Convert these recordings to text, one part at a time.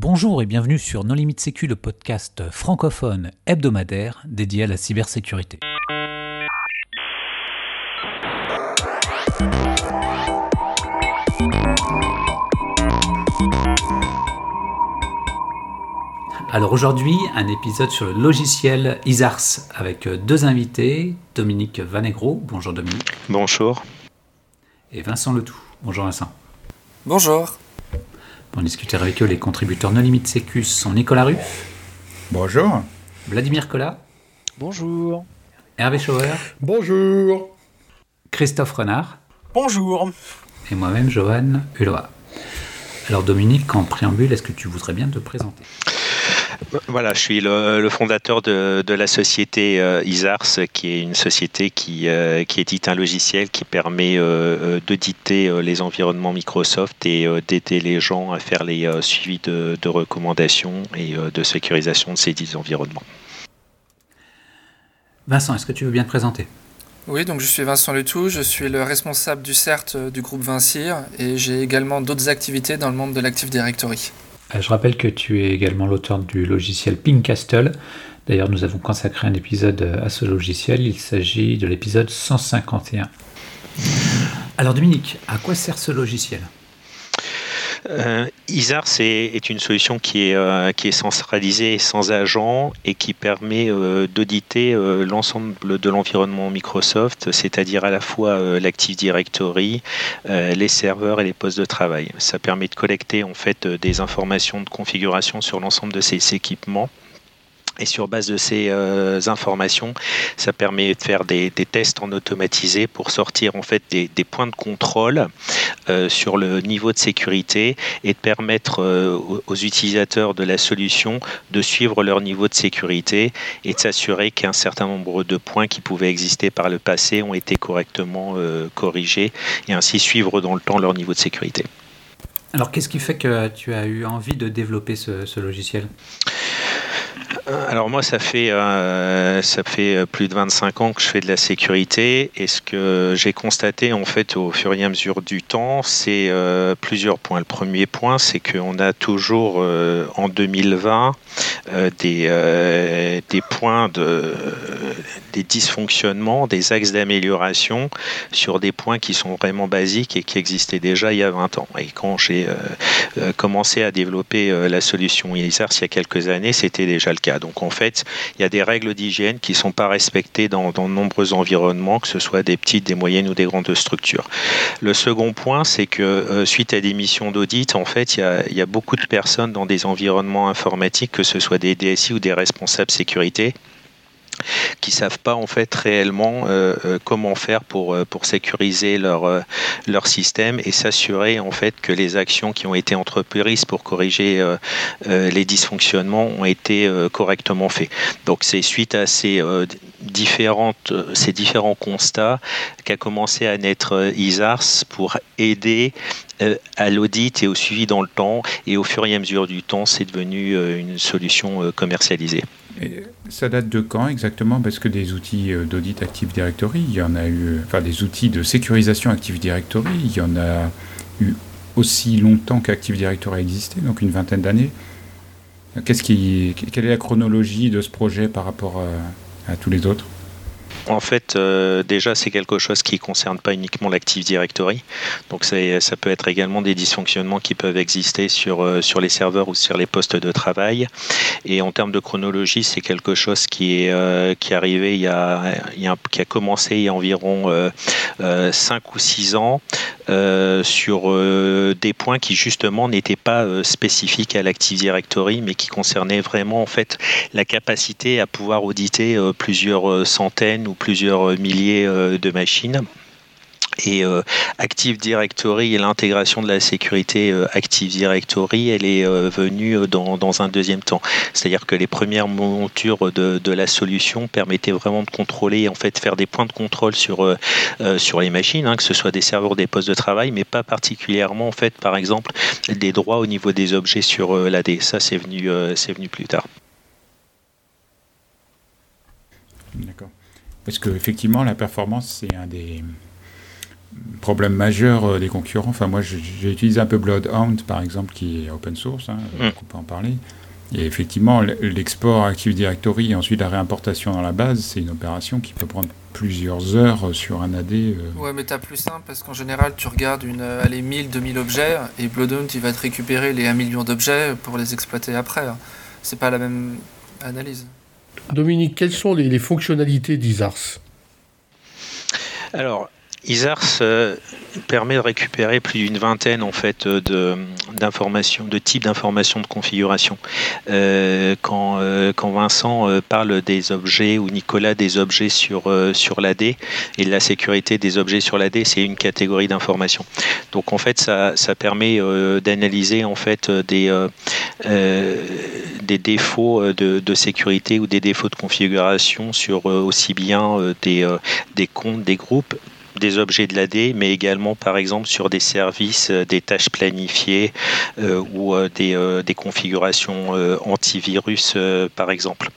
Bonjour et bienvenue sur Non Limite Sécu, le podcast francophone hebdomadaire dédié à la cybersécurité. Alors aujourd'hui, un épisode sur le logiciel ISARS avec deux invités, Dominique Vanegro. Bonjour Dominique. Bonjour. Et Vincent Letout. Bonjour Vincent. Bonjour. Pour discuter avec eux, les contributeurs No Limite Sécu sont Nicolas Ruff. Bonjour. Vladimir Collat. Bonjour. Hervé Schauer. Bonjour. Christophe Renard. Bonjour. Et moi-même, Johan Hulot. Alors Dominique, en préambule, est-ce que tu voudrais bien te présenter? Voilà, je suis le, fondateur de, la société euh, ISARS, qui est une société qui, euh, qui édite un logiciel qui permet euh, d'auditer les environnements Microsoft et d'aider les gens à faire les suivis de, de, recommandations et de sécurisation de ces dix environnements. Vincent, est-ce que tu veux bien te présenter? Oui, donc je suis Vincent Letou, je suis le responsable du CERT du groupe Vincir et j'ai également d'autres activités dans le monde de l'Active Directory. Euh, je rappelle que tu es également l'auteur du logiciel Castle. D'ailleurs, nous avons consacré un épisode à ce logiciel. Il s'agit de l'épisode 151. Alors Dominique, à quoi sert ce logiciel? Euh, ISAR, est, une solution qui est, euh, centralisée sans agent et qui permet euh, d'auditer l'ensemble de l'environnement Microsoft, c'est-à-dire à la fois l'Active Directory, les serveurs et les postes de travail. Ça permet de collecter en fait des informations de configuration sur l'ensemble de ces équipements et sur base de ces euh, informations, ça permet de faire des, tests en automatisé pour sortir en fait des, points de contrôle euh, sur le niveau de sécurité et de permettre euh, aux, utilisateurs de la solution de suivre leur niveau de sécurité et de s'assurer qu'un certain nombre de points qui pouvaient exister par le passé ont été correctement corrigés et ainsi suivre dans le temps leur niveau de sécurité. Alors qu'est-ce qui fait que tu as eu envie de développer ce logiciel? Alors moi, ça fait, euh, ça fait plus de 25 ans que je fais de la sécurité et ce que j'ai constaté en fait au fur et à mesure du temps, c'est euh, plusieurs points. Le premier point, c'est qu'on a toujours euh, en 2020 des, des points de des dysfonctionnements, des axes d'amélioration sur des points qui sont vraiment basiques et qui existaient déjà il y a 20 ans. Et quand j'ai commencé à développer la solution ISARS il y a quelques années, c'était déjà le Donc en fait, il y a des règles d'hygiène qui ne sont pas respectées dans, de nombreux environnements, que ce soit des petites, des moyennes ou des grandes structures. Le second point, c'est que euh, suite à des missions d'audit, en fait, il y, il y a beaucoup de personnes dans des environnements informatiques, que ce soit des DSI ou des responsables sécurité, qui savent pas en fait réellement euh, euh, comment faire pour, euh, pour sécuriser leur, leur système et s'assurer en fait que les actions qui ont été entreprises pour corriger les dysfonctionnements ont été correctement faits. Donc c'est suite à ces différentes, ces différents constats qu'a commencé à naître ISARS pour aider à l'audit et au suivi dans le temps et au fur et à mesure du temps c'est devenu une solution commercialisée ça date de quand exactement? Parce que des outils euh, d'audit Active Directory, il y en a eu, enfin des outils de sécurisation Active Directory, il y en a eu aussi longtemps qu'Active Directory a existé, donc une vingtaine d'années. Qu'est-ce qui, quelle est la chronologie de ce projet par rapport à tous les autres? En fait, euh, déjà, c'est quelque chose qui ne concerne pas uniquement l'Active Directory. Donc, ça peut être également des dysfonctionnements qui peuvent exister sur, euh, sur les serveurs ou sur les postes de travail. Et en termes de chronologie, c'est quelque chose qui est, euh, arrivé il y, a, qui a commencé il y a environ 5 ou 6 ans sur des points qui, justement, n'étaient pas spécifiques à l'Active Directory, mais qui concernaient vraiment, en fait, la capacité à pouvoir auditer plusieurs centaines ou plusieurs milliers euh, de machines. Et euh, Active Directory et l'intégration de la sécurité euh, Active Directory, elle est venue dans, dans, un deuxième temps. C'est-à-dire que les premières montures de, de, la solution permettaient vraiment de contrôler, en fait, faire des points de contrôle sur, sur les machines, hein, que ce soit des serveurs, des postes de travail, mais pas particulièrement, en fait, par exemple, des droits au niveau des objets sur l'AD. Ça, c'est venu, c'est venu plus tard. D'accord. Parce qu'effectivement, la performance, c'est un des, problème majeur des concurrents. Enfin, moi, j'ai utilisé un peu Bloodhound, par exemple, qui est open source, hein, mm. on peut en parler. Et effectivement, l'export Active Directory et ensuite la réimportation dans la base, c'est une opération qui peut prendre plusieurs heures sur un AD. Euh. Ouais, mais t'as plus simple parce qu'en général, tu regardes une, euh, allez, 1000, 2000 objets et Bloodhound, il va te récupérer les 1 million d'objets pour les exploiter après. C'est pas la même analyse. Dominique, quelles sont les, fonctionnalités d'Isars? Isars euh, permet de récupérer plus d'une vingtaine en fait de d'informations, de types d'informations de configuration. Euh, quand, euh, quand Vincent parle des objets ou Nicolas des objets sur l'AD et la sécurité des objets sur l'AD, c'est une catégorie d'informations. Donc en fait, ça, ça permet d'analyser en fait des des défauts de, de, sécurité ou des défauts de configuration sur aussi bien des, des comptes, des groupes des objets de l'AD, mais également par exemple sur des services, euh, des tâches planifiées euh, ou euh, des, des configurations antivirus par exemple.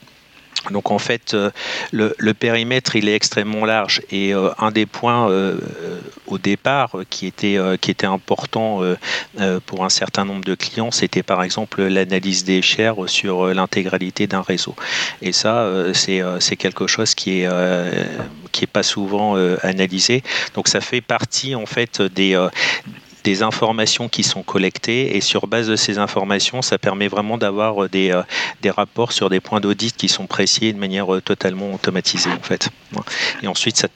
Donc en fait, euh, le, périmètre il est extrêmement large et euh, un des points euh, au départ qui était qui était important pour un certain nombre de clients, c'était par exemple l'analyse des shares sur l'intégralité d'un réseau. Et ça, c'est quelque chose qui est qui est pas souvent analysé. Donc ça fait partie en fait des des informations qui sont collectées et sur base de ces informations, ça permet vraiment d'avoir euh, des, euh, des rapports sur des points d'audit qui sont précis de manière euh, totalement automatisée en fait. Et ensuite, ça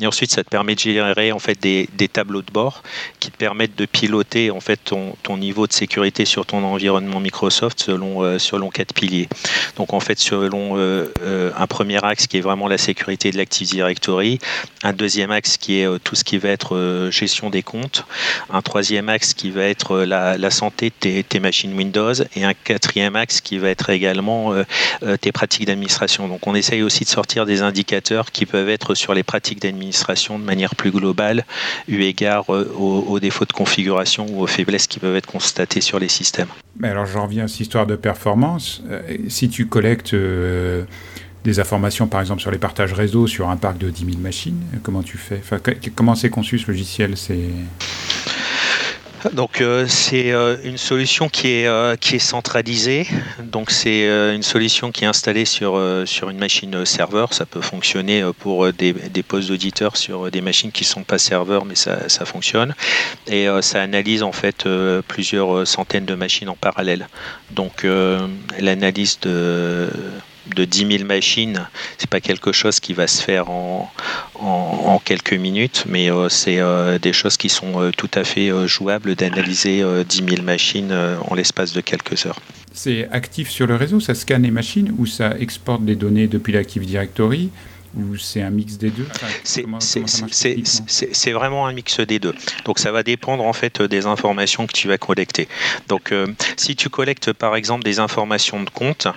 et ensuite, ça te permet de générer en fait des, tableaux de bord qui te permettent de piloter en fait ton, niveau de sécurité sur ton environnement Microsoft selon euh, selon quatre piliers. Donc en fait selon euh, euh, un premier axe qui est vraiment la sécurité de l'Active Directory, un deuxième axe qui est tout ce qui va être gestion des comptes, un troisième axe qui va être la, la santé de tes, tes, machines Windows et un quatrième axe qui va être également tes pratiques d'administration. Donc on essaye aussi de sortir des indicateurs qui peuvent être sur les pratiques d'administration de manière plus globale, eu égard euh, aux, défauts de configuration ou aux faiblesses qui peuvent être constatées sur les systèmes. Mais alors j'en reviens à cette histoire de performance. Euh, si tu collectes euh, des informations, par exemple, sur les partages réseau sur un parc de 10 000 machines, comment tu fais? Comment c'est conçu ce logiciel? Donc euh, c'est euh, une solution qui est, euh, qui est centralisée. Donc c'est une solution qui est installée sur, sur une machine serveur. Ça peut fonctionner pour des, des postes d'auditeurs sur des machines qui ne sont pas serveurs, mais ça, ça fonctionne. Et ça analyse en fait plusieurs centaines de machines en parallèle. Donc l'analyse de de 10 000 machines, c'est pas quelque chose qui va se faire en, en, quelques minutes, mais euh, c'est euh, des choses qui sont euh, tout à fait jouables d'analyser 10 000 machines en l'espace de quelques heures. C'est actif sur le réseau, ça scanne les machines ou ça exporte des données depuis l'Active Directory? Ou c'est un mix des deux C'est vraiment un mix des deux. Donc ça va dépendre en fait des informations que tu vas collecter. Donc euh, si tu collectes par exemple des informations de compte,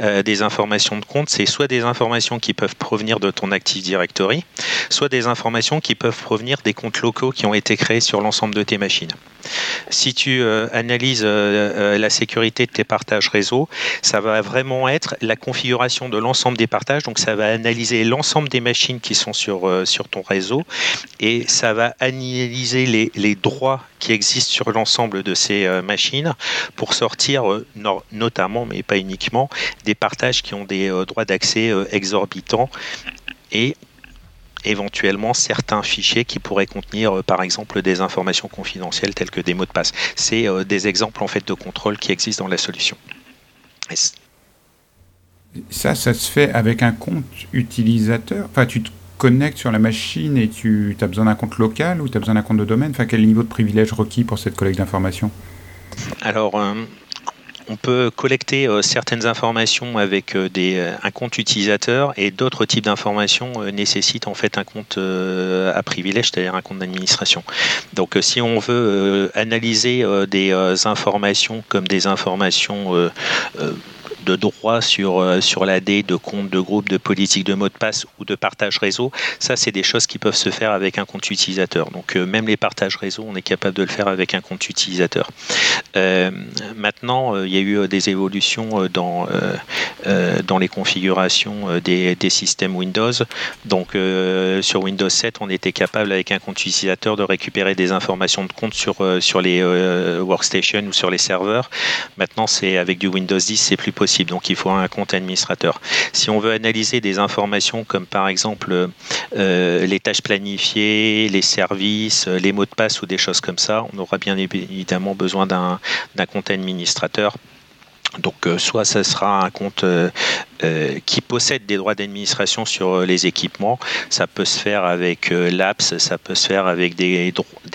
euh, des informations de compte, c'est soit des informations qui peuvent provenir de ton Active Directory, soit des informations qui peuvent provenir des comptes locaux qui ont été créés sur l'ensemble de tes machines. Si tu euh, analyses la sécurité de tes partages réseau, ça va vraiment être la configuration de l'ensemble des partages. Donc ça va analyser l'ensemble des machines qui sont sur, euh, sur ton réseau et ça va analyser les, les droits qui existent sur l'ensemble de ces euh, machines pour sortir euh, notamment, mais pas uniquement, des partages qui ont des droits d'accès exorbitants et éventuellement certains fichiers qui pourraient contenir par exemple des informations confidentielles telles que des mots de passe. C'est des exemples en fait de contrôle qui existent dans la solution. Ça, ça se fait avec un compte utilisateur? Enfin, tu te connectes sur la machine et tu as besoin d'un compte local ou tu as besoin d'un compte de domaine? Enfin, quel niveau de privilège requis pour cette collecte d'informations? Alors, euh, on peut collecter euh, certaines informations avec euh, des, un compte utilisateur et d'autres types d'informations nécessitent en fait un compte à privilège, c'est-à-dire un compte d'administration. Donc si on veut analyser des informations comme des informations de droits sur, euh, sur l'AD, de compte, de groupe, de politique de mot de passe ou de partage réseau, ça c'est des choses qui peuvent se faire avec un compte utilisateur. Donc euh, même les partages réseau, on est capable de le faire avec un compte utilisateur. maintenant, il y a eu des évolutions dans, dans les configurations des, des systèmes Windows. Donc sur Windows 7, on était capable avec un compte utilisateur de récupérer des informations de compte sur, sur les workstations ou sur les serveurs. Maintenant, c'est avec du Windows 10, c'est plus possible. Donc, il faut un compte administrateur. Si on veut analyser des informations comme par exemple euh, les tâches planifiées, les services, euh, les mots de passe ou des choses comme ça, on aura bien évidemment besoin d'un compte administrateur donc euh, soit ce sera un compte qui possède des droits d'administration sur les équipements, ça peut se faire avec l'APS, ça peut se faire avec des,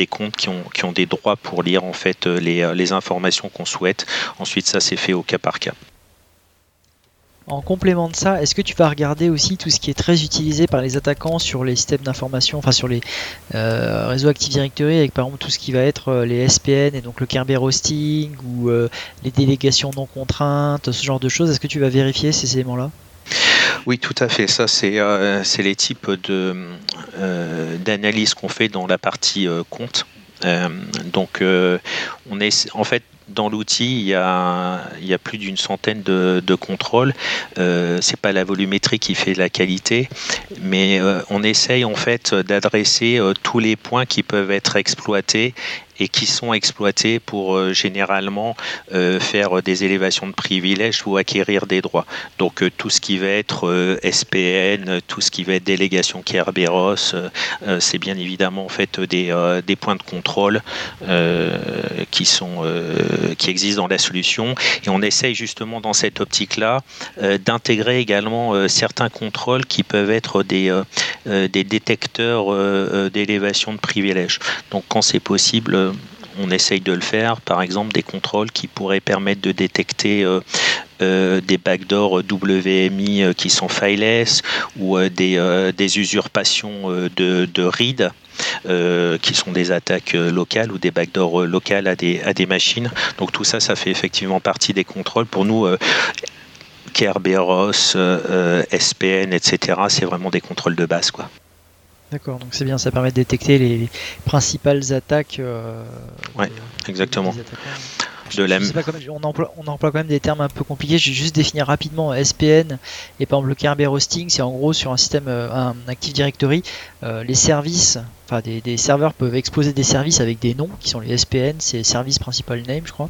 comptes qui ont, qui ont des droits pour lire en fait les, les informations qu'on souhaite. Ensuite ça c'est fait au cas par cas. En complément de ça, est-ce que tu vas regarder aussi tout ce qui est très utilisé par les attaquants sur les systèmes d'information, enfin sur les euh, réseaux Active Directory, avec par exemple tout ce qui va être euh, les SPN et donc le Kerberos hosting ou euh, les délégations non contraintes, ce genre de choses Est-ce que tu vas vérifier ces éléments-là? Oui, tout à fait. Ça, c'est les types d'analyse qu'on fait dans la partie compte. donc, on est en fait dans l'outil, il, y a, plus d'une centaine de, contrôles. Euh, c'est pas la volumétrie qui fait la qualité, mais euh, on essaye en fait d'adresser euh, tous les points qui peuvent être exploités et qui sont exploités pour euh, généralement euh, faire des élévations de privilèges ou acquérir des droits. Donc euh, tout ce qui va être SPN, tout ce qui va être délégation Kerberos, c'est bien évidemment en fait des, des points de contrôle qui sont qui existent dans la solution et on essaye justement dans cette optique-là d'intégrer également certains contrôles qui peuvent être des, des détecteurs d'élévation de privilèges. Donc quand c'est possible, on essaye de le faire, par exemple des contrôles qui pourraient permettre de détecter euh, euh, des backdoors WMI euh, qui sont fileless ou des, usurpations de, read. qui sont des attaques locales ou des backdoors locales à des, machines. Donc tout ça, ça fait effectivement partie des contrôles. Pour nous, Kerberos, SPN, etc., c'est vraiment des contrôles de base. D'accord, donc c'est bien, ça permet de détecter les principales attaques. Euh, ouais, exactement. De la... on, emploie, on, emploie, quand même des termes un peu compliqués. Je vais juste définir rapidement SPN et par exemple le Kerberos hosting, c'est en gros sur un système, euh, un Active Directory, euh, les services des, serveurs peuvent exposer des services avec des noms qui sont les SPN, c'est Service Principal Name, je crois.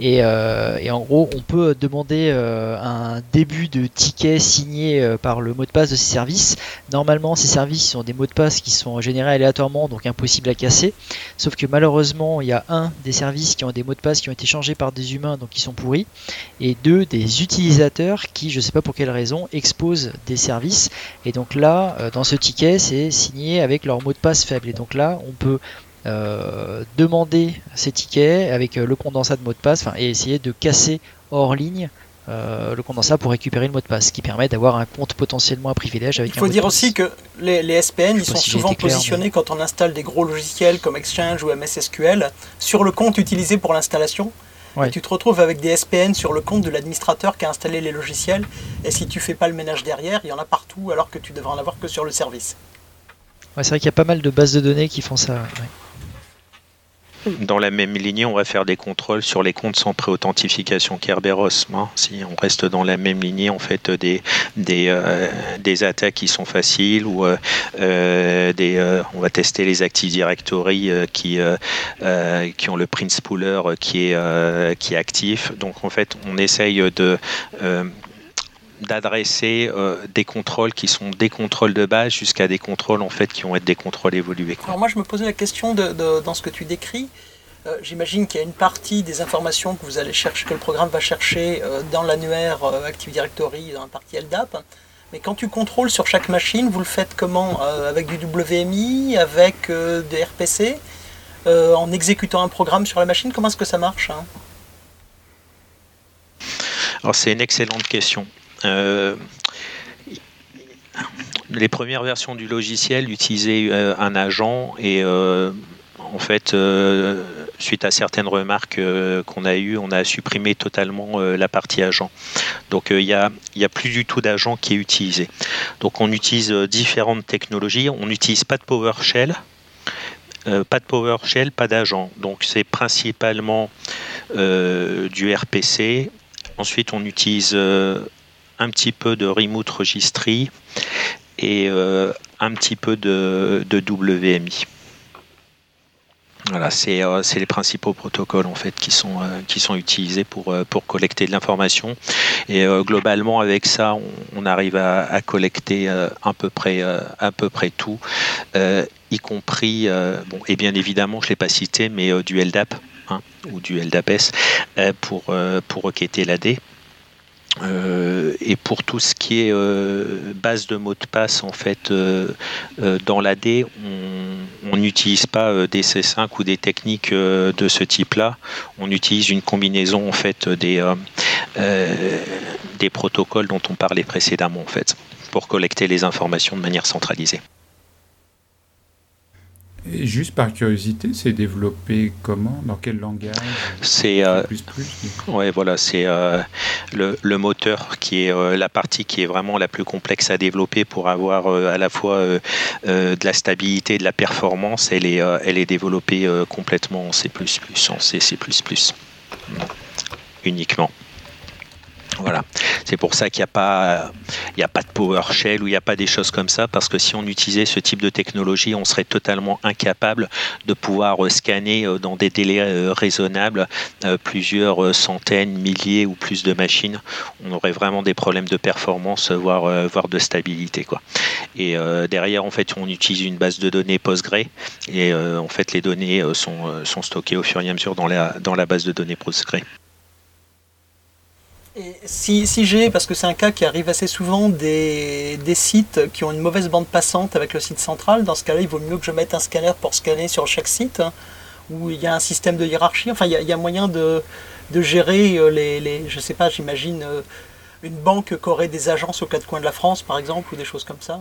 Et, euh, en gros, on peut demander euh, un début de ticket signé euh, par le mot de passe de ces services. Normalement, ces services sont des mots de passe qui sont générés aléatoirement, donc impossible à casser. Sauf que malheureusement, il y a un des services qui ont des mots de passe qui ont été changés par des humains, donc qui sont pourris, et deux des utilisateurs qui, je sais pas pour quelle raison, exposent des services. Et donc là, dans ce ticket, c'est signé avec leur mot de passe faible. Et donc là, on peut euh, demander ces tickets avec euh, le condensat de mot de passe et essayer de casser hors ligne euh, le condensat pour récupérer le mot de passe, ce qui permet d'avoir un compte potentiellement à privilège avec Il faut dire aussi que les, SPN ils sont souvent positionnés quand on installe des gros logiciels comme Exchange ou MSSQL sur le compte utilisé pour l'installation. Et tu te retrouves avec des SPN sur le compte de l'administrateur qui a installé les logiciels. Et si tu fais pas le ménage derrière, il y en a partout alors que tu devrais en avoir que sur le service c'est vrai qu'il y a pas mal de bases de données qui font ça. Dans la même lignée, on va faire des contrôles sur les comptes sans pré-authentification Kerberos. Hein. Si on reste dans la même lignée, on fait des, euh, des attaques qui sont faciles ou euh, euh, des, on va tester les Active Directory qui, qui ont le Prince Pooler qui est, qui est actif. Donc en fait, on essaye de d'adresser euh, des contrôles qui sont des contrôles de base jusqu'à des contrôles en fait qui vont être des contrôles évolués. Alors moi je me posais la question de, dans ce que tu décris. Euh, j'imagine qu'il y a une partie des informations que vous allez chercher, que le programme va chercher euh, dans l'annuaire Active Directory, dans la partie LDAP. Mais quand tu contrôles sur chaque machine, vous le faites comment Avec du WMI, avec des RPC, en exécutant un programme sur la machine Comment est-ce que ça marche hein? Alors c'est une excellente question. Euh, les premières versions du logiciel utilisaient euh, un agent et euh, en fait suite à certaines remarques qu'on a eues, on a supprimé totalement la partie agent. Donc il n'y a, a plus du tout d'agent qui est utilisé. Donc on utilise différentes technologies. On n'utilise pas de PowerShell. pas de PowerShell, pas d'agent. Donc c'est principalement du RPC. Ensuite, on utilise un petit peu de Remote Registry et euh, un petit peu de, WMI. Voilà, euh, c'est les principaux protocoles en fait qui sont, euh, qui sont utilisés pour, pour collecter de l'information. Et globalement, avec ça, on, arrive à, collecter à peu près, à peu près tout, y compris, bon, et bien évidemment, je ne l'ai pas cité, mais du LDAP hein, ou du LDAPS pour, pour requêter l'AD. Euh, et pour tout ce qui est euh, base de mots de passe, en fait, euh, dans l'AD, on n'utilise pas des C5 ou des techniques de ce type-là. On utilise une combinaison en fait des, des protocoles dont on parlait précédemment, en fait, pour collecter les informations de manière centralisée juste par curiosité, c'est développé comment? Dans quel langage? C'est euh, ouais, voilà, c'est euh, le, moteur qui est euh, la partie qui est vraiment la plus complexe à développer pour avoir à la fois de la stabilité de la performance. Elle est, elle est développée complètement en C++, en C++, uniquement. Voilà. C'est pour ça qu'il n'y a, pas, a pas de PowerShell ou il n'y a pas des choses comme ça, parce que si on utilisait ce type de technologie, on serait totalement incapable de pouvoir euh, scanner euh, dans des délais euh, raisonnables plusieurs centaines, milliers ou plus de machines. On aurait vraiment des problèmes de performance, voire, voire de stabilité. Et derrière, en fait, on utilise une base de données Postgre et en fait, les données sont, stockées au fur et à mesure dans la, dans la base de données Si j'ai, parce que c'est un cas qui arrive assez souvent, des, sites qui ont une mauvaise bande passante avec le site central, dans ce cas-là, il vaut mieux que je mette un scanner pour scanner sur chaque site, hein, où il y a un système de hiérarchie. Enfin, il y a, moyen de, gérer euh, les, les, je sais pas, j'imagine, euh, une banque qui aurait des agences aux quatre coins de la France, par exemple, ou des choses comme ça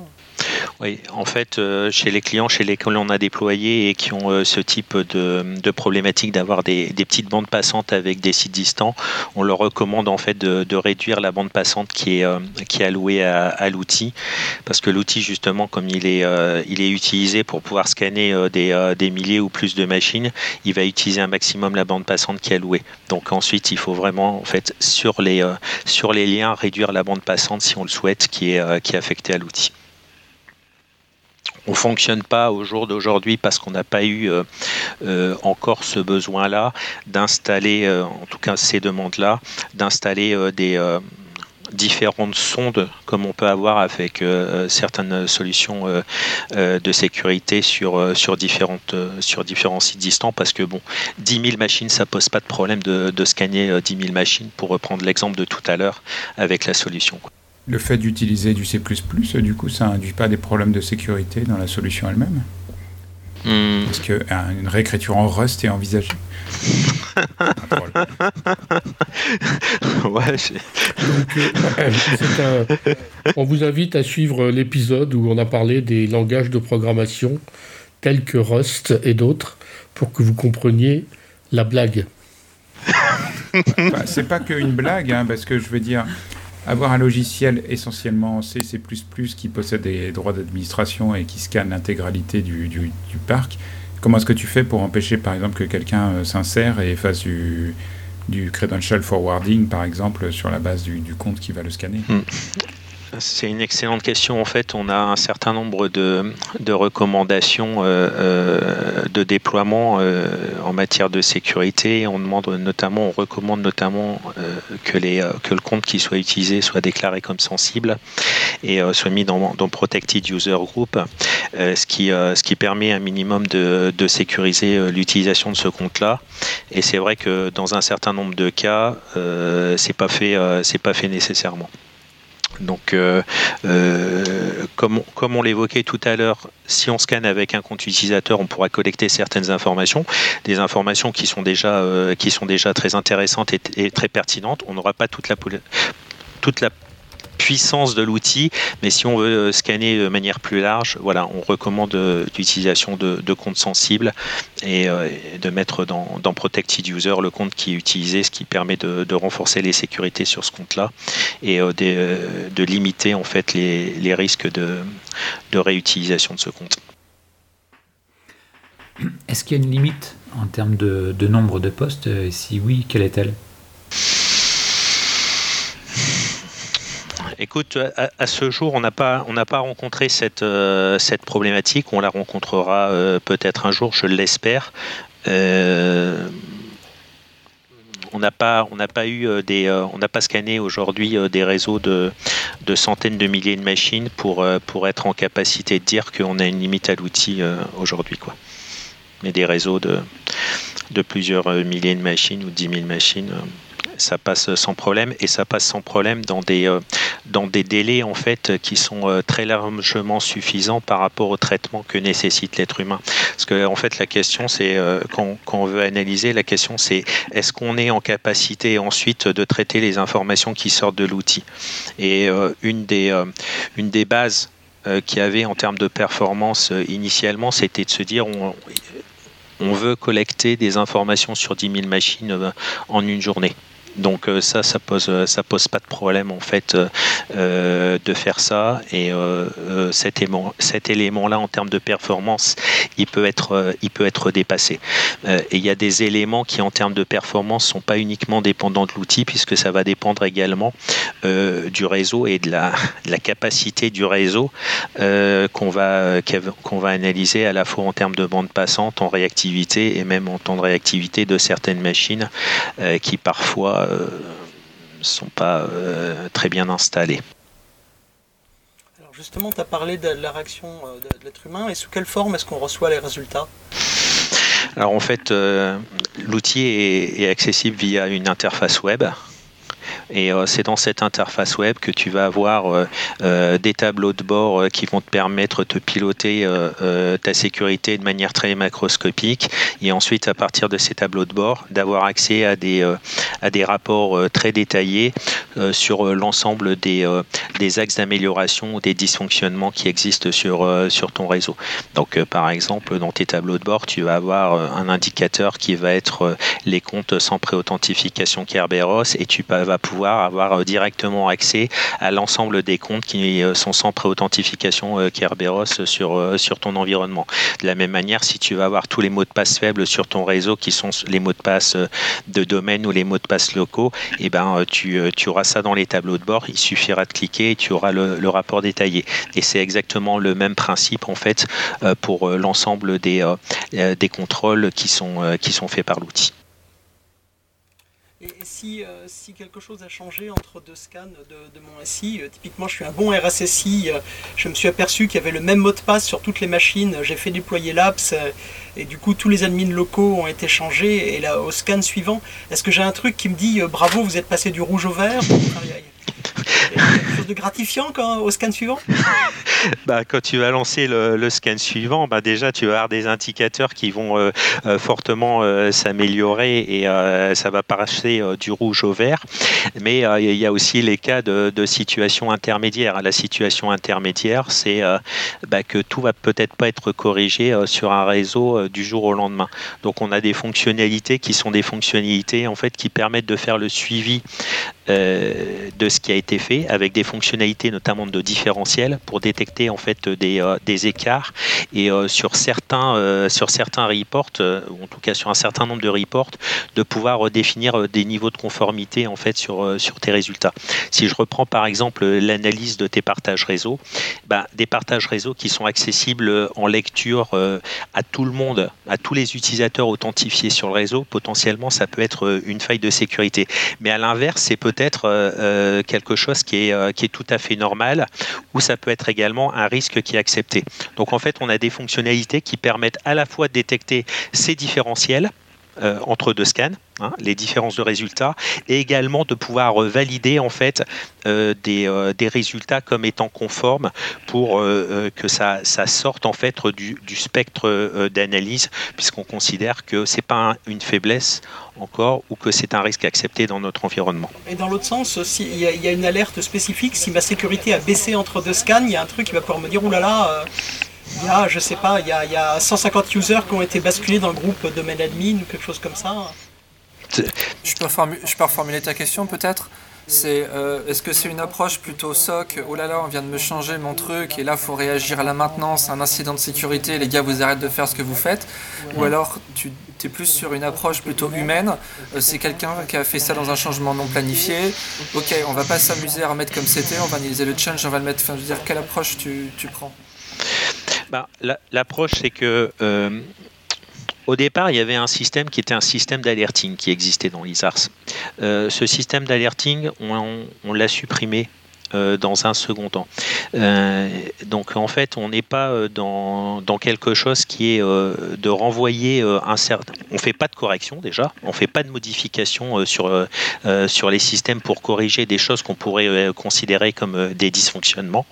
Oui, en fait, euh, chez les clients chez lesquels on a déployé et qui ont euh, ce type de, problématique d'avoir des, petites bandes passantes avec des sites distants, on leur recommande en fait de, réduire la bande passante qui est, euh, qui est allouée à, l'outil, parce que l'outil justement, comme il est, il est utilisé pour pouvoir scanner des, milliers ou plus de machines, il va utiliser un maximum la bande passante qui est allouée. Donc ensuite, il faut vraiment en fait sur les, liens réduire la bande passante si on le souhaite qui est affectée à l'outil. On ne fonctionne pas au jour d'aujourd'hui parce qu'on n'a pas eu euh, euh, encore ce besoin-là d'installer, en tout cas ces demandes-là, d'installer des, différentes sondes comme on peut avoir avec euh, certaines solutions euh, euh, de sécurité sur, sur, différentes, sur différents sites distants parce que bon, 10 000 machines, ça pose pas de problème de, de scanner 10 000 machines pour reprendre l'exemple de tout à l'heure avec la solution. Le fait d'utiliser du C++, du coup, ça induit pas des problèmes de sécurité dans la solution elle-même hmm. Est-ce qu'une réécriture en Rust est envisagée Euh, on vous invite à suivre l'épisode où on a parlé des langages de programmation tels que Rust et d'autres pour que vous compreniez la blague. bah, c'est pas qu'une blague, hein, parce que je veux dire, avoir un logiciel essentiellement C, C++ qui possède des droits d'administration et qui scanne l'intégralité du, parc, Comment est-ce que tu fais pour empêcher, par exemple, que quelqu'un euh, s'insère et fasse du, du credential forwarding, par exemple, sur la base du, compte qui va le scanner? Hmm. C'est une excellente question. En fait, on a un certain nombre de, recommandations euh, euh, de déploiement euh, en matière de sécurité. On demande notamment, on recommande notamment que, le compte qui soit utilisé soit déclaré comme sensible et soit mis dans, Protected User Group, ce, qui, permet un minimum de, de sécuriser l'utilisation de ce compte-là. Et c'est vrai que dans un certain nombre de cas, c'est pas pas fait nécessairement. Donc, euh, euh, comme, on l'évoquait tout à l'heure, si on scanne avec un compte utilisateur, on pourra collecter certaines informations, des informations qui sont déjà, euh, très intéressantes et, très pertinentes. On n'aura pas toute la puissance de l'outil, mais si on veut scanner de manière plus large, voilà, on recommande l'utilisation de, comptes sensibles et, de mettre dans, Protected User le compte qui est utilisé, ce qui permet de, renforcer les sécurités sur ce compte-là et de, limiter en fait les, risques de, réutilisation de ce compte. Est-ce qu'il y a une limite en termes de, nombre de postes? Si oui, quelle est-elle? Écoute, à, ce jour, on n'a pas, rencontré cette, euh, cette problématique. On la rencontrera euh, peut-être un jour, je l'espère. Euh, on n'a pas, eu on n'a pas scanné aujourd'hui des réseaux de, centaines de milliers de machines pour, être en capacité de dire qu'on a une limite à l'outil aujourd'hui, mais des réseaux de, de plusieurs milliers de machines ou dix mille machines, ça passe sans problème et ça passe sans problème dans des, euh, dans des délais en fait qui sont très largement suffisants par rapport au traitement que nécessite l'être humain. Parce que en fait la question c'est quand, quand, on veut analyser la question c'est est-ce qu'on est en capacité ensuite de traiter les informations qui sortent de l'outil? Et une des une des bases qu'il y avait en termes de performance initialement, c'était de se dire on, on veut collecter des informations sur 10 000 machines euh, en une journée. Donc euh, ça, ça pose, euh, ça pose pas de problème en fait euh, de faire ça. Et cet élément, cet élément-là en termes de performance, il peut être, il peut être dépassé. et il y a des éléments qui en termes de performance sont pas uniquement dépendants de l'outil, puisque ça va dépendre également du réseau et de la, la capacité du réseau qu'on va, qu'on va analyser à la fois en termes de bande passante, en réactivité et même en temps de réactivité de certaines machines qui parfois euh, sont pas euh, très bien installés. Alors justement, tu as parlé de la réaction euh, de, l'être humain, et sous quelle forme est-ce qu'on reçoit les résultats? Alors en fait, l'outil est, accessible via une interface web et euh, c'est dans cette interface web que tu vas avoir euh, euh, des tableaux de bord qui vont te permettre de piloter ta sécurité de manière très macroscopique. Et ensuite, à partir de ces tableaux de bord, d'avoir accès à des, à des rapports très détaillés sur l'ensemble des, des axes d'amélioration ou des dysfonctionnements qui existent sur, sur ton réseau. Donc, par exemple, dans tes tableaux de bord, tu vas avoir un indicateur qui va être les comptes sans préauthentification Kerberos et tu vas pouvoir avoir euh, directement accès à l'ensemble des comptes qui euh, sont sans préauthentification euh, Kerberos sur, sur ton environnement. De la même manière, si tu vas avoir tous les mots de passe faibles sur ton réseau qui sont les mots de passe de domaine ou les mots de passe locaux, eh ben, tu, tu auras ça dans les tableaux de bord. Il suffira de cliquer et tu auras le, le rapport détaillé. Et c'est exactement le même principe en fait pour l'ensemble des, des contrôles qui sont, qui sont faits par l'outil. Et, si, euh, si, quelque chose a changé entre deux scans de, mon SI, euh, typiquement je suis un bon RSSI, euh, je me suis aperçu qu'il y avait le même mot de passe sur toutes les machines, j'ai fait déployer l'apps et du coup tous les admins locaux ont été changés et là au scan suivant, est-ce que j'ai un truc qui me dit bravo vous êtes passé du rouge au vert? Quelque chose de gratifiant quand, au scan suivant bah, Quand tu vas lancer le, scan suivant, bah, déjà tu vas avoir des indicateurs qui vont euh, euh, fortement euh, s'améliorer et ça va passer du rouge au vert. Mais il y a aussi les cas de, situation intermédiaire. La situation intermédiaire, c'est bah, que tout va peut-être pas être corrigé sur un réseau du jour au lendemain. Donc on a des fonctionnalités qui sont des fonctionnalités en fait qui permettent de faire le suivi de ce qui a été fait avec des fonctionnalités notamment de différentiel pour détecter en fait des, euh, écarts et euh, sur certains euh, sur certains reports ou en tout cas sur un certain nombre de reports de pouvoir définir des niveaux de conformité en fait sur sur tes résultats. Si je reprends par exemple l'analyse de tes partages réseau, ben, des partages réseau qui sont accessibles en lecture à tout le monde, à tous les utilisateurs authentifiés sur le réseau, potentiellement ça peut être une faille de sécurité. Mais à l'inverse, c'est peut-être quelque chose qui est, euh, qui est tout à fait normal, ou ça peut être également un risque qui est accepté. Donc en fait, on a des fonctionnalités qui permettent à la fois de détecter ces différentiels, entre deux scans, hein, les différences de résultats, et également de pouvoir valider en fait des, des, résultats comme étant conformes pour que ça, ça, sorte en fait du, du spectre d'analyse, puisqu'on considère que c'est pas une faiblesse encore ou que c'est un risque accepté dans notre environnement. Et dans l'autre sens, s'il y, a une alerte spécifique, si ma sécurité a baissé entre deux scans, il y a un truc qui va pouvoir me dire, oulala, là là, euh, il y a, je sais pas, il y, a, il y, a, 150 users qui ont été basculés dans le groupe domaine admin ou quelque chose comme ça. Je peux, je peux reformuler ta question peut-être? C'est euh, est-ce que c'est une approche plutôt SOC Oh là là, on vient de me changer mon truc et là faut réagir à la maintenance, un incident de sécurité, les gars vous arrêtez de faire ce que vous faites? Ou alors tu es plus sur une approche plutôt humaine, euh, c'est quelqu'un qui a fait ça dans un changement non planifié. Ok, on va pas s'amuser à remettre comme c'était, on va analyser le change, on va le mettre. Enfin, je veux dire, quelle approche tu, tu prends? Bah, L'approche, c'est que euh, au départ, il y avait un système qui était un système d'alerting qui existait dans l'ISARS. Euh, ce système d'alerting, on l'a supprimé euh, dans un second temps. Euh, donc en fait, on n'est pas euh, dans, dans, quelque chose qui est de renvoyer un certain. On fait pas de correction déjà, on fait pas de modification sur sur les systèmes pour corriger des choses qu'on pourrait considérer comme des dysfonctionnements.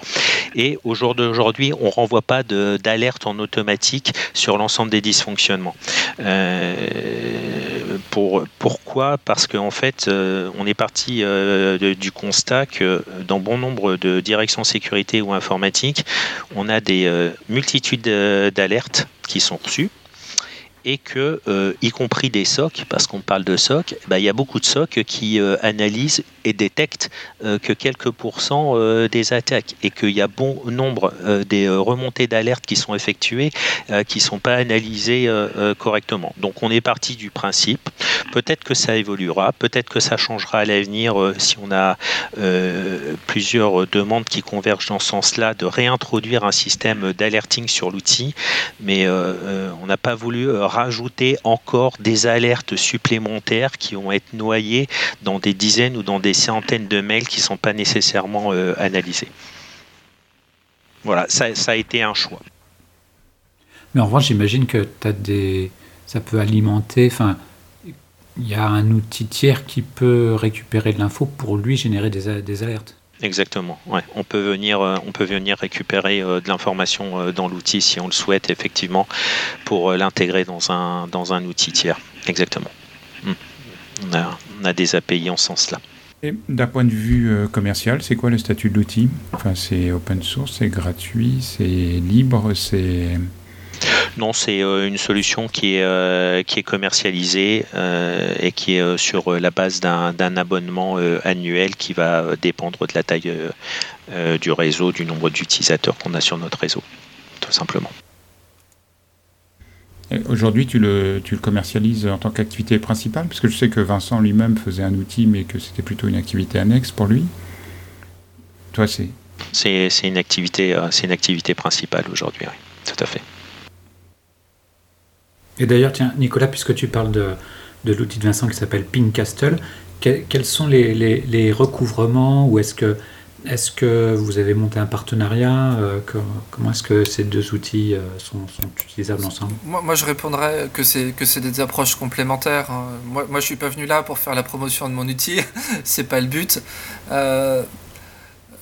Et au jour d'aujourd'hui, on renvoie pas d'alerte en automatique sur l'ensemble des dysfonctionnements. pour pourquoi? Parce qu'en fait, on est parti du constat que dans bon nombre de directions sécurité ou informatique, on a des euh, multitudes d'alertes qui sont reçues et que, euh, y compris des SOC, parce qu'on parle de SOC, bah, il y a beaucoup de SOC qui euh, analysent et détectent euh, que quelques pourcents des attaques et qu'il y a bon nombre des remontées d'alerte qui sont effectuées qui ne sont pas analysées correctement. Donc on est parti du principe, peut-être que ça évoluera, peut-être que ça changera à l'avenir si on a plusieurs demandes qui convergent dans ce sens-là, de réintroduire un système d'alerting sur l'outil, mais on n'a pas voulu rajouter encore des alertes supplémentaires qui vont être noyées dans des dizaines ou dans des centaines de mails qui ne sont pas nécessairement euh, analysés. Voilà, ça, a été un choix. Mais en revanche, j'imagine que as des... ça peut alimenter. Enfin, il y a un outil tiers qui peut récupérer de l'info pour lui générer des, des alertes. Exactement. Ouais. On peut venir, euh, on peut venir récupérer euh, de l'information euh, dans l'outil si on le souhaite effectivement pour l'intégrer dans un dans un outil tiers. Exactement. Hmm. On, a, des API en ce sens-là. D'un point de vue commercial, c'est quoi le statut de l'outil? C'est open source, c'est gratuit, c'est libre, c'est non, c'est euh, une solution qui est, euh, qui est commercialisée euh, et qui est sur la base d'un abonnement annuel qui va dépendre de la taille du réseau, du nombre d'utilisateurs qu'on a sur notre réseau, tout simplement. Aujourd'hui, tu le, tu le commercialises en tant qu'activité principale Parce que je sais que Vincent lui-même faisait un outil, mais que c'était plutôt une activité annexe pour lui. Toi, c'est C'est une, activité, une activité principale aujourd'hui, oui, tout à fait. Et d'ailleurs, tiens, Nicolas, puisque tu parles de, de l'outil de Vincent qui s'appelle Pincastle, quels sont les, les, recouvrements ou est-ce que, est que vous avez monté un partenariat euh, Comment est-ce que ces deux outils euh, sont, utilisables ensemble? Moi, je répondrais que c'est, que c'est des approches complémentaires. Hein. Moi, moi, je suis pas venu là pour faire la promotion de mon outil, c'est pas le but. Euh,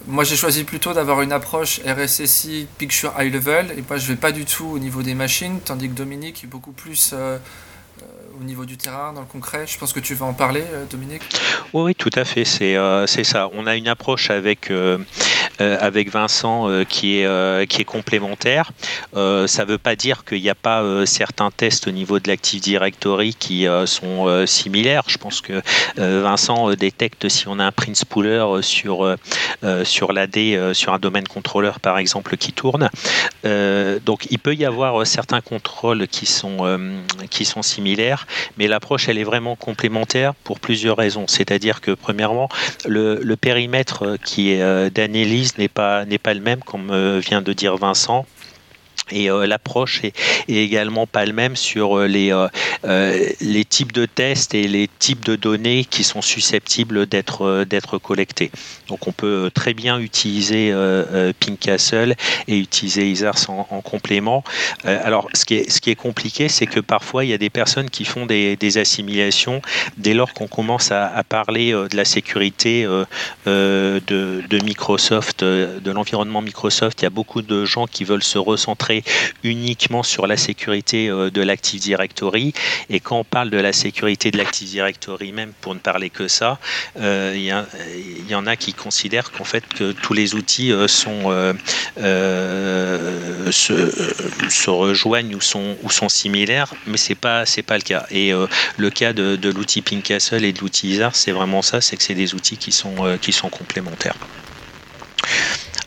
moi, j'ai choisi plutôt d'avoir une approche RSSI Picture High Level, et moi, je vais pas du tout au niveau des machines, tandis que Dominique est beaucoup plus au niveau du terrain, dans le concret. Je pense que tu vas en parler, euh, Dominique? Oui, tout à fait, c'est c'est ça. On a une approche avec euh, avec Vincent euh, qui, est, euh, qui est complémentaire. ça ne veut pas dire qu'il n'y a pas certains tests au niveau de l'Active Directory qui sont similaires. Je pense que Vincent détecte si on a un print spooler sur, sur l'AD, sur un domaine contrôleur par exemple, qui tourne. donc il peut y avoir certains contrôles qui sont, qui sont similaires, mais l'approche elle est vraiment complémentaire pour plusieurs raisons. C'est-à-dire que premièrement, le, le périmètre qui est d'analyse n'est pas, n'est pas le même, comme vient de dire Vincent. Et euh, l'approche est, également pas le même sur euh, les, euh, les types de tests et les types de données qui sont susceptibles d'être collectés. Donc on peut très bien utiliser Pink Castle et utiliser ISARS en, complément. alors ce qui est, compliqué, c'est que parfois il y a des personnes qui font des, assimilations dès lors qu'on commence à, parler de la sécurité de Microsoft, de l'environnement Microsoft. Il y a beaucoup de gens qui veulent se recentrer uniquement sur la sécurité euh, de l'Active Directory. Et quand on parle de la sécurité de l'Active Directory même, pour ne parler que ça, euh, il y, en a qui considèrent qu'en fait que tous les outils euh, sont, se, rejoignent ou sont, ou sont similaires, mais c'est pas c'est pas le cas. Et le cas de, de l'outil Pink Castle et de l'outil ISAR, c'est vraiment ça, c'est que c'est des outils qui sont, qui sont complémentaires.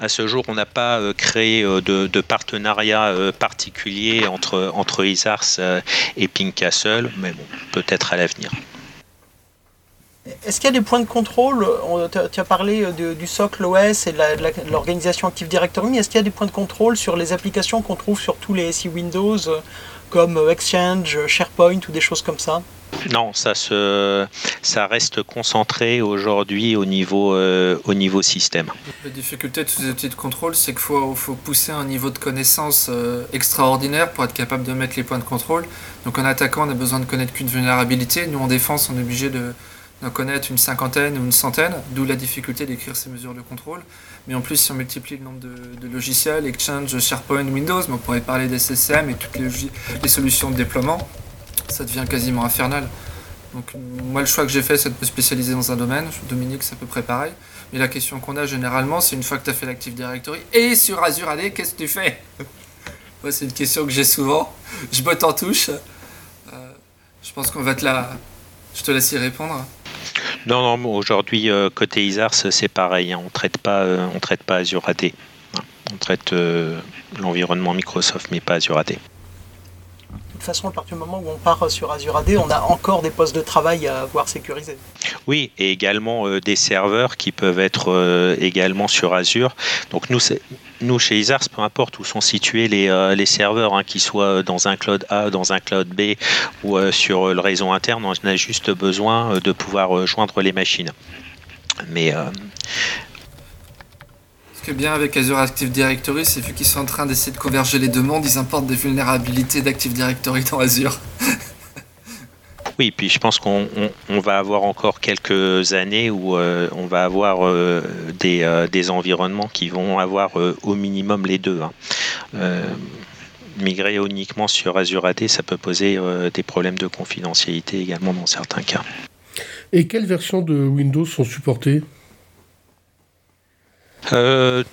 À ce jour, on n'a pas euh, créé euh, de, partenariat euh, particulier entre, entre ISARS et Pink Castle, mais bon, peut-être à l'avenir. Est-ce qu'il y a des points de contrôle? Tu as parlé du socle OS et de l'organisation Active Directory. Est-ce qu'il y a des points de contrôle sur les applications qu'on trouve sur tous les SI Windows, comme Exchange, SharePoint ou des choses comme ça non, ça, se, ça reste concentré aujourd'hui au, niveau, euh, au niveau système. La difficulté de ces outils de contrôle, c'est qu'il faut, faut, pousser un niveau de connaissance euh, extraordinaire pour être capable de mettre les points de contrôle. Donc en attaquant, on a besoin de connaître qu'une vulnérabilité. Nous, en défense, on est obligé de, connaître une cinquantaine ou une centaine, d'où la difficulté d'écrire ces mesures de contrôle. Mais en plus, si on multiplie le nombre de, logiciels, Exchange, SharePoint, Windows, on pourrait parler d'SSM et toutes les, les solutions de déploiement ça devient quasiment infernal. Donc moi le choix que j'ai fait c'est de me spécialiser dans un domaine, Dominique c'est à peu près pareil, mais la question qu'on a généralement c'est une fois que tu as fait l'Active Directory et sur Azure AD qu'est-ce que tu fais? Moi c'est une question que j'ai souvent, je botte en touche, euh, je pense qu'on va te la... Je te laisse y répondre. Non, non, aujourd'hui euh, côté ISARS c'est pareil, hein. on traite pas, euh, traite pas Azure AD. On traite l'environnement Microsoft mais pas Azure AD toute façon, à partir du moment où on part sur Azure AD, on a encore des postes de travail à avoir sécurisés. Oui, et également euh, des serveurs qui peuvent être euh, également sur Azure. Donc nous, nous chez Isars, peu importe où sont situés les, euh, les serveurs, hein, qu'ils soient dans un cloud A, dans un cloud B ou sur le réseau interne, on a juste besoin de pouvoir joindre les machines. Mais qui est bien avec Azure Active Directory, c'est vu qu'ils sont en train d'essayer de converger les demandes, ils importent des vulnérabilités d'Active Directory dans Azure. Oui, puis je pense qu'on va avoir encore quelques années où euh, on va avoir euh, euh, des, environnements qui vont avoir au minimum les deux. Hein. migrer uniquement sur Azure AD, ça peut poser des problèmes de confidentialité également dans certains cas. Et quelles versions de Windows sont supportées? Euh,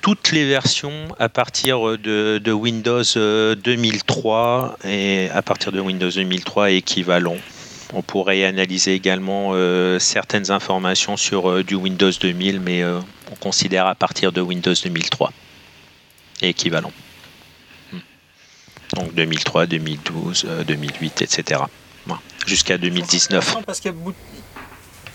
toutes les versions à partir de, Windows 2003 euh, et à partir de Windows 2003 équivalent. On pourrait analyser également euh, certaines informations sur du Windows 2000, mais on considère à partir de Windows 2003 équivalent. Hmm. Donc 2003, 2012, 2008, etc. Jusqu'à 2019. Parce qu'il y a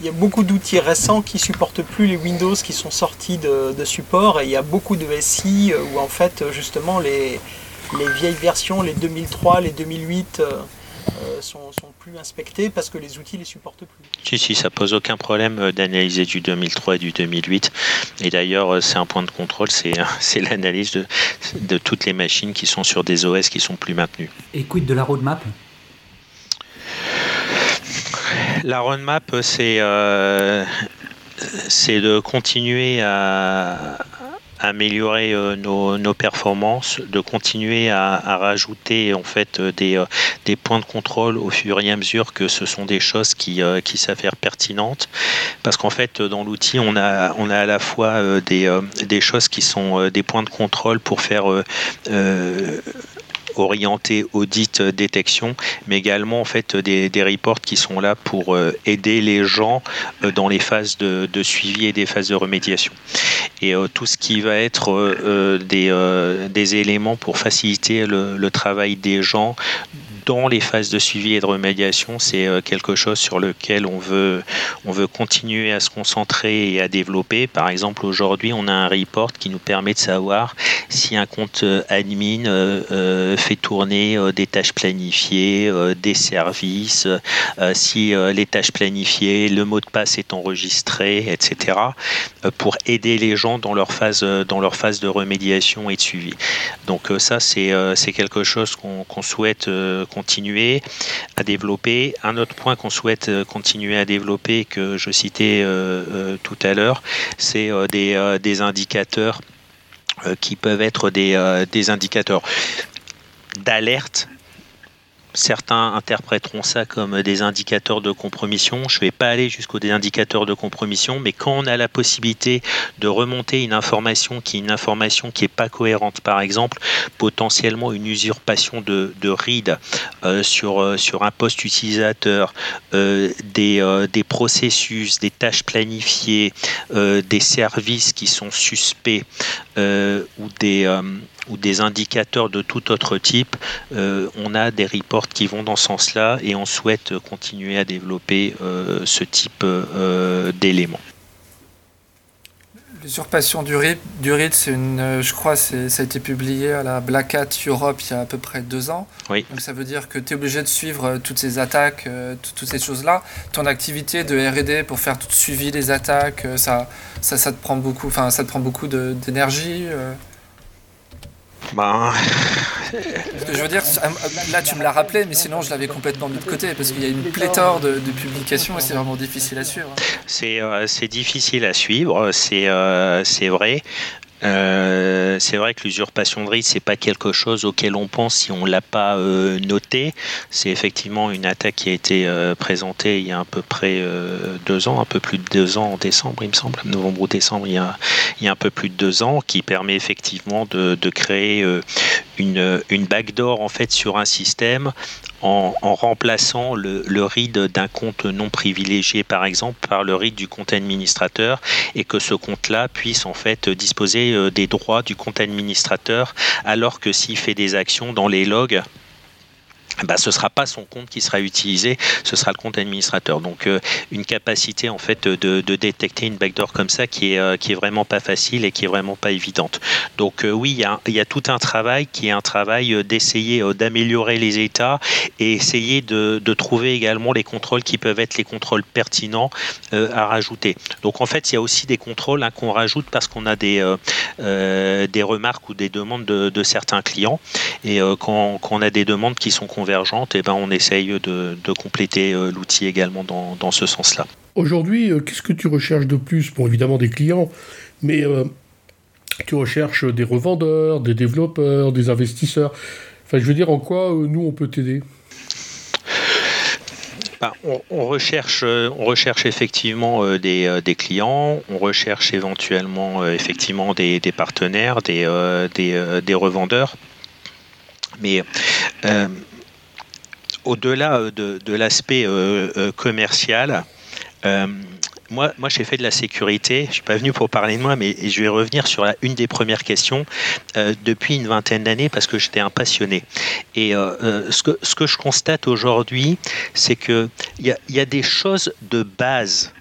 il y a beaucoup d'outils récents qui supportent plus les Windows qui sont sortis de, support et il y a beaucoup de SI euh, où en fait justement les, les vieilles versions, les 2003, les 2008 euh, euh, sont, plus inspectées parce que les outils les supportent plus. Si, si, ça pose aucun problème d'analyser du 2003 et du 2008. Et d'ailleurs, c'est un point de contrôle, c'est l'analyse de, de toutes les machines qui sont sur des OS qui sont plus maintenues. Et quid de la roadmap? La roadmap, c'est euh, c'est de continuer à, améliorer euh, nos, performances, de continuer à, rajouter en fait des, euh, des, points de contrôle au fur et à mesure que ce sont des choses qui, qui s'avèrent pertinentes. Parce qu'en fait, dans l'outil, on a, on a à la fois des, des choses qui sont des points de contrôle pour faire orienté audit euh, détection, mais également en fait des, reports qui sont là pour euh, aider les gens euh, dans les phases de, suivi et des phases de remédiation. Et tout ce qui va être des, éléments pour faciliter le, travail des gens dans les phases de suivi et de remédiation, c'est quelque chose sur lequel on veut, on veut continuer à se concentrer et à développer. Par exemple, aujourd'hui, on a un report qui nous permet de savoir si un compte admin fait tourner des tâches planifiées, des services, si les tâches planifiées, le mot de passe est enregistré, etc. pour aider les gens dans leur phase, dans leur phase de remédiation et de suivi. Donc ça, c'est quelque chose qu'on souhaite continuer à développer. Un autre point qu'on souhaite continuer à développer, que je citais tout à l'heure, c'est des, des, indicateurs qui peuvent être des, des indicateurs d'alerte Certains interpréteront ça comme des indicateurs de compromission. Je ne vais pas aller jusqu'aux indicateurs de compromission, mais quand on a la possibilité de remonter une information qui est une information qui n'est pas cohérente, par exemple, potentiellement une usurpation de, de euh, sur, euh, sur un poste utilisateur, euh, des, des, processus, des tâches planifiées, des services qui sont suspects ou des ou des indicateurs de tout autre type, euh, on a des reports qui vont dans ce sens-là et on souhaite continuer à développer euh, ce type euh, d'éléments. L'usurpation du RID, du RID c'est une, je crois, ça a été publié à la Black Hat Europe il y a à peu près deux ans. Oui. Donc ça veut dire que tu es obligé de suivre toutes ces attaques, toutes ces choses-là. Ton activité de R&D pour faire tout le suivi des attaques, ça, ça, ça te prend beaucoup, enfin, ça te prend beaucoup d'énergie. Bah... je veux dire, là tu me l'as rappelé, mais sinon je l'avais complètement mis de côté parce qu'il y a une pléthore de, publications et c'est vraiment difficile à suivre. C'est euh, difficile à suivre, c'est euh, vrai. Euh, c'est vrai que l'usurpation de RID, c'est pas quelque chose auquel on pense si on l'a pas euh, noté. C'est effectivement une attaque qui a été euh, présentée il y a à peu près deux ans, un peu plus de deux ans en décembre, il me semble, novembre ou décembre, il y a, il y a un peu plus de deux ans, qui permet effectivement de, de créer une, une backdoor en fait sur un système en, remplaçant le, le RID d'un compte non privilégié, par exemple, par le RID du compte administrateur, et que ce compte-là puisse en fait disposer euh, des droits du compte administrateur, alors que s'il fait des actions dans les logs, bah, ce ne sera pas son compte qui sera utilisé, ce sera le compte administrateur. Donc euh, une capacité en fait de, détecter une backdoor comme ça qui est, euh, qui est vraiment pas facile et qui est vraiment pas évidente. Donc euh, oui, il y, a, tout un travail qui est un travail d'essayer d'améliorer les états et essayer de, trouver également les contrôles qui peuvent être les contrôles pertinents à rajouter. Donc en fait, il y a aussi des contrôles hein, qu'on rajoute parce qu'on a des, des remarques ou des demandes de, certains clients et quand, quand, a des demandes qui sont convergentes, et eh ben on essaye de, compléter euh, l'outil également dans, ce sens-là. Aujourd'hui, euh, qu'est-ce que tu recherches de plus Bon, évidemment des clients, mais euh, tu recherches des revendeurs, des développeurs, des investisseurs? Enfin, je veux dire, en quoi nous, on peut t'aider? Ben, on, recherche, on recherche effectivement des, clients, on recherche éventuellement effectivement des, partenaires, des, des, revendeurs. Mais au-delà euh, de, l'aspect euh, euh, commercial, moi, moi j'ai fait de la sécurité. Je ne suis pas venu pour parler de moi, mais je vais revenir sur une des premières questions depuis une vingtaine d'années parce que j'étais un passionné. Et ce, que, ce que je constate aujourd'hui, c'est qu'il y y a des choses de base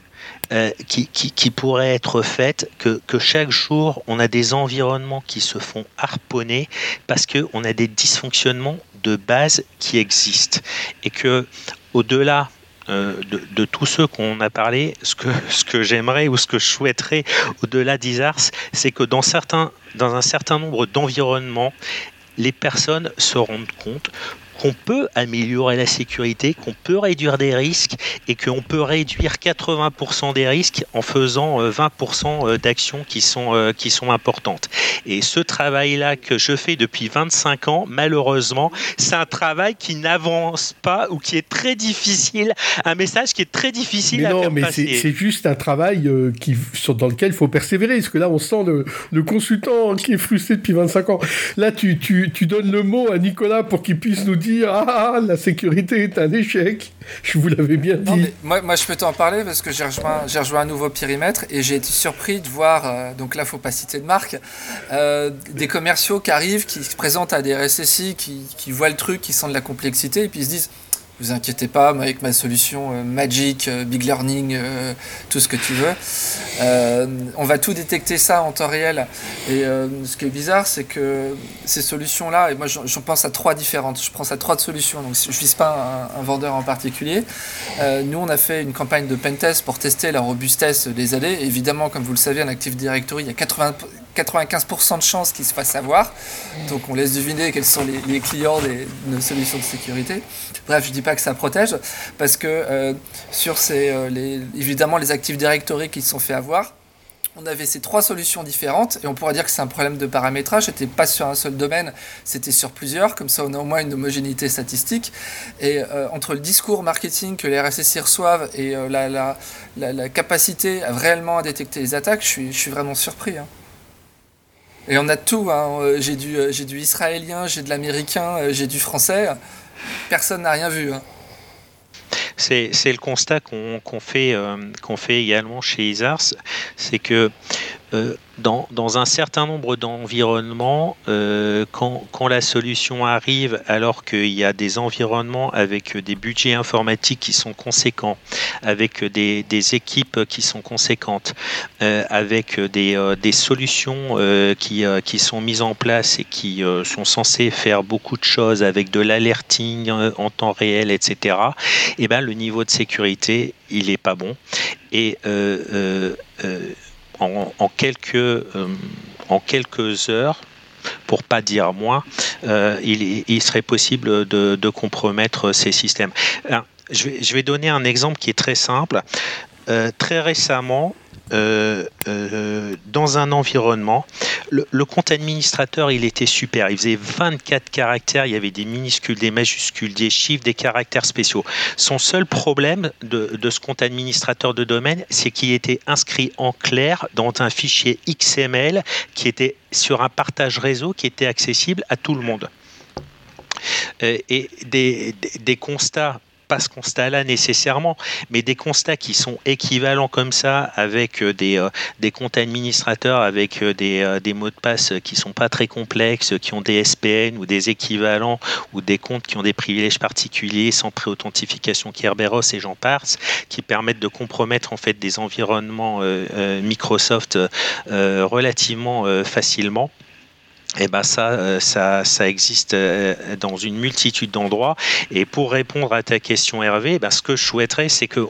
qui, qui, pourraient être faites, que, que, chaque jour, on a des environnements qui se font harponner parce qu'on a des dysfonctionnements de base qui existent. Et que au-delà euh, de, tous ceux qu'on a parlé, ce que, j'aimerais ou ce que je souhaiterais au-delà d'ISARS, c'est que dans un certain nombre d'environnements, les personnes se rendent compte qu'on peut améliorer la sécurité, qu'on peut réduire des risques et qu'on peut réduire 80% des risques en faisant 20% euh, euh, d'actions qui sont, euh, qui sont importantes. Et ce travail-là que je fais depuis 25 ans, malheureusement, c'est un travail qui n'avance pas ou qui est très difficile, un message qui est très difficile mais à non, mais c'est juste un travail qui, dans lequel il faut persévérer, parce que là, on sent le, consultant qui est frustré depuis 25 ans. Là, tu, tu, tu donnes le mot à Nicolas pour qu'il puisse nous dire dire Ah, la sécurité est un échec. Je vous l'avais bien dit. moi, moi, je peux t'en parler parce que j'ai rejoint, j'ai rejoint un nouveau périmètre et j'ai été surpris de voir, euh, donc là, faut pas citer de marque, euh, des commerciaux qui arrivent, qui se présentent à des RSSI, qui, qui voient le truc, qui sentent de la complexité et puis ils se disent vous inquiétez pas, avec ma solution euh, Magic, euh, Big Learning, euh, tout ce que tu veux, on va tout détecter ça en temps réel. Et ce qui est bizarre, c'est que ces solutions-là, et moi j'en pense à trois différentes, je prends à trois solutions, donc je ne vise pas un, vendeur en particulier. nous, on a fait une campagne de pentest pour tester la robustesse des AD. Évidemment, comme vous le savez, en Active Directory, il y a 80, 95% de chances qu'ils se fassent avoir. Donc on laisse deviner quels sont les, clients des, de solutions de sécurité. Bref, je dis pas que ça protège, parce que euh, sur ces, euh, les, évidemment les Active Directory qui se sont fait avoir, on avait ces trois solutions différentes et on pourrait dire que c'est un problème de paramétrage. C'était pas sur un seul domaine, c'était sur plusieurs. Comme ça, on a au moins une homogénéité statistique. Et euh, entre le discours marketing que les RSSI reçoivent et la, capacité réellement à détecter les attaques, je suis, je suis vraiment surpris. Hein. Et on a tout. Hein. Euh, j'ai du, euh, j'ai du israélien, j'ai de l'américain, euh, j'ai du français. Personne n'a rien vu. Hein. C'est, le constat qu'on, fait, qu'on fait également chez ISARS, c'est que dans, dans, un certain nombre d'environnements, euh, quand, la solution arrive, alors qu'il y a des environnements avec des budgets informatiques qui sont conséquents, avec des, équipes qui sont conséquentes, euh, avec des, euh, solutions qui, qui, sont mises en place et qui sont censées faire beaucoup de choses avec de l'alerting en temps réel, etc., et eh ben, le niveau de sécurité, il n'est pas bon. Et en, quelques, euh, en quelques heures, pour pas dire moins, euh, il, serait possible de, compromettre ces systèmes. je, vais, donner un exemple qui est très simple. Euh, très récemment, euh, euh, dans un environnement. Le, compte administrateur, il était super. Il faisait 24 caractères. Il y avait des minuscules, des majuscules, des chiffres, des caractères spéciaux. Son seul problème de, ce compte administrateur de domaine, c'est qu'il était inscrit en clair dans un fichier XML qui était sur un partage réseau qui était accessible à tout le monde. Euh, et des constats ce constat-là nécessairement, mais des constats qui sont équivalents comme ça avec euh, des, euh, des comptes administrateurs, avec euh, des, mots de passe qui sont pas très complexes, qui ont des SPN ou des équivalents ou des comptes qui ont des privilèges particuliers sans pré-authentification Kerberos et j'en passe, qui permettent de compromettre en fait des environnements Microsoft relativement facilement eh ben ça, euh, ça, ça existe euh, dans une multitude d'endroits. Et pour répondre à ta question, Hervé, ben ce que je souhaiterais, c'est que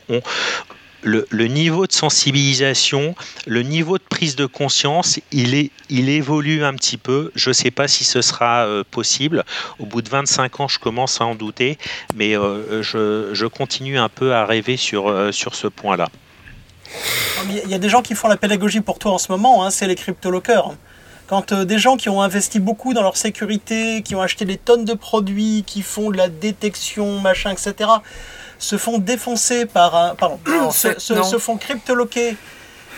le, niveau de sensibilisation, le niveau de prise de conscience, il, est, il évolue un petit peu. Je ne sais pas si ce sera euh, possible. Au bout de 25 ans, je commence à en douter, mais je, je, continue un peu à rêver sur, sur ce point-là. Il y a des gens qui font la pédagogie pour toi en ce moment, hein, c'est les cryptolockers. Quand euh, des gens qui ont investi beaucoup dans leur sécurité, qui ont acheté des tonnes de produits, qui font de la détection, machin, etc., se font défoncer par un. Pardon, se, font cryptoloquer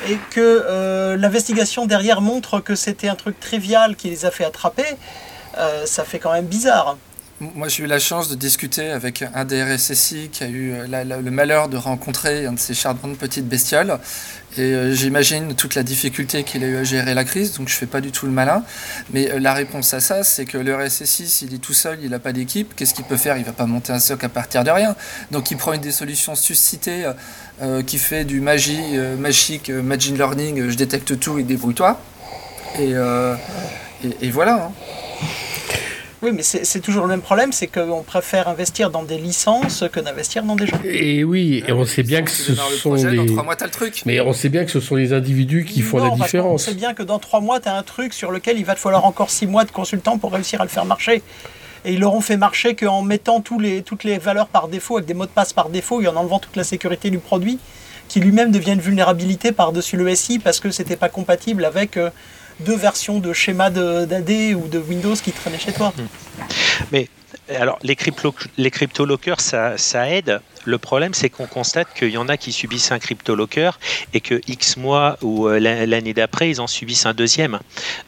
et que euh, l'investigation derrière montre que c'était un truc trivial qui les a fait attraper, euh, ça fait quand même bizarre. Moi, j'ai eu la chance de discuter avec un des RSSI qui a eu le malheur de rencontrer un de ces charmantes petites bestioles. Et euh, j'imagine toute la difficulté qu'il a eu à gérer la crise, donc je fais pas du tout le malin. Mais euh, la réponse à ça, c'est que le RSSI, s'il est tout seul, il n'a pas d'équipe, qu'est-ce qu'il peut faire? Il va pas monter un SOC à partir de rien. Donc il prend une des solutions suscitées euh, qui fait du magie, magique, machine learning, je détecte tout et débrouille-toi. Et, et, voilà. Hein. Oui, mais c'est toujours le même problème, c'est qu'on préfère investir dans des licences que d'investir dans des gens. Et oui, et on sait bien que ce sont les... le truc. Mais on sait bien que ce sont les individus qui font la différence. On sait bien que dans trois mois, tu as un truc sur lequel il va te falloir encore six mois de consultant pour réussir à le faire marcher. Et ils l'auront fait marcher qu'en mettant tous les, toutes les valeurs par défaut, avec des mots de passe par défaut, et en enlevant toute la sécurité du produit, qui lui-même devient une vulnérabilité par-dessus le SI parce que c'était pas compatible avec... Euh, deux versions de schéma d'AD ou de Windows qui traînaient chez toi. Mais alors, les, crypto, les ça, ça, aide. le problème, c'est qu'on constate qu'il y en a qui subissent un crypto-locker et que X mois ou l'année d'après, ils en subissent un deuxième.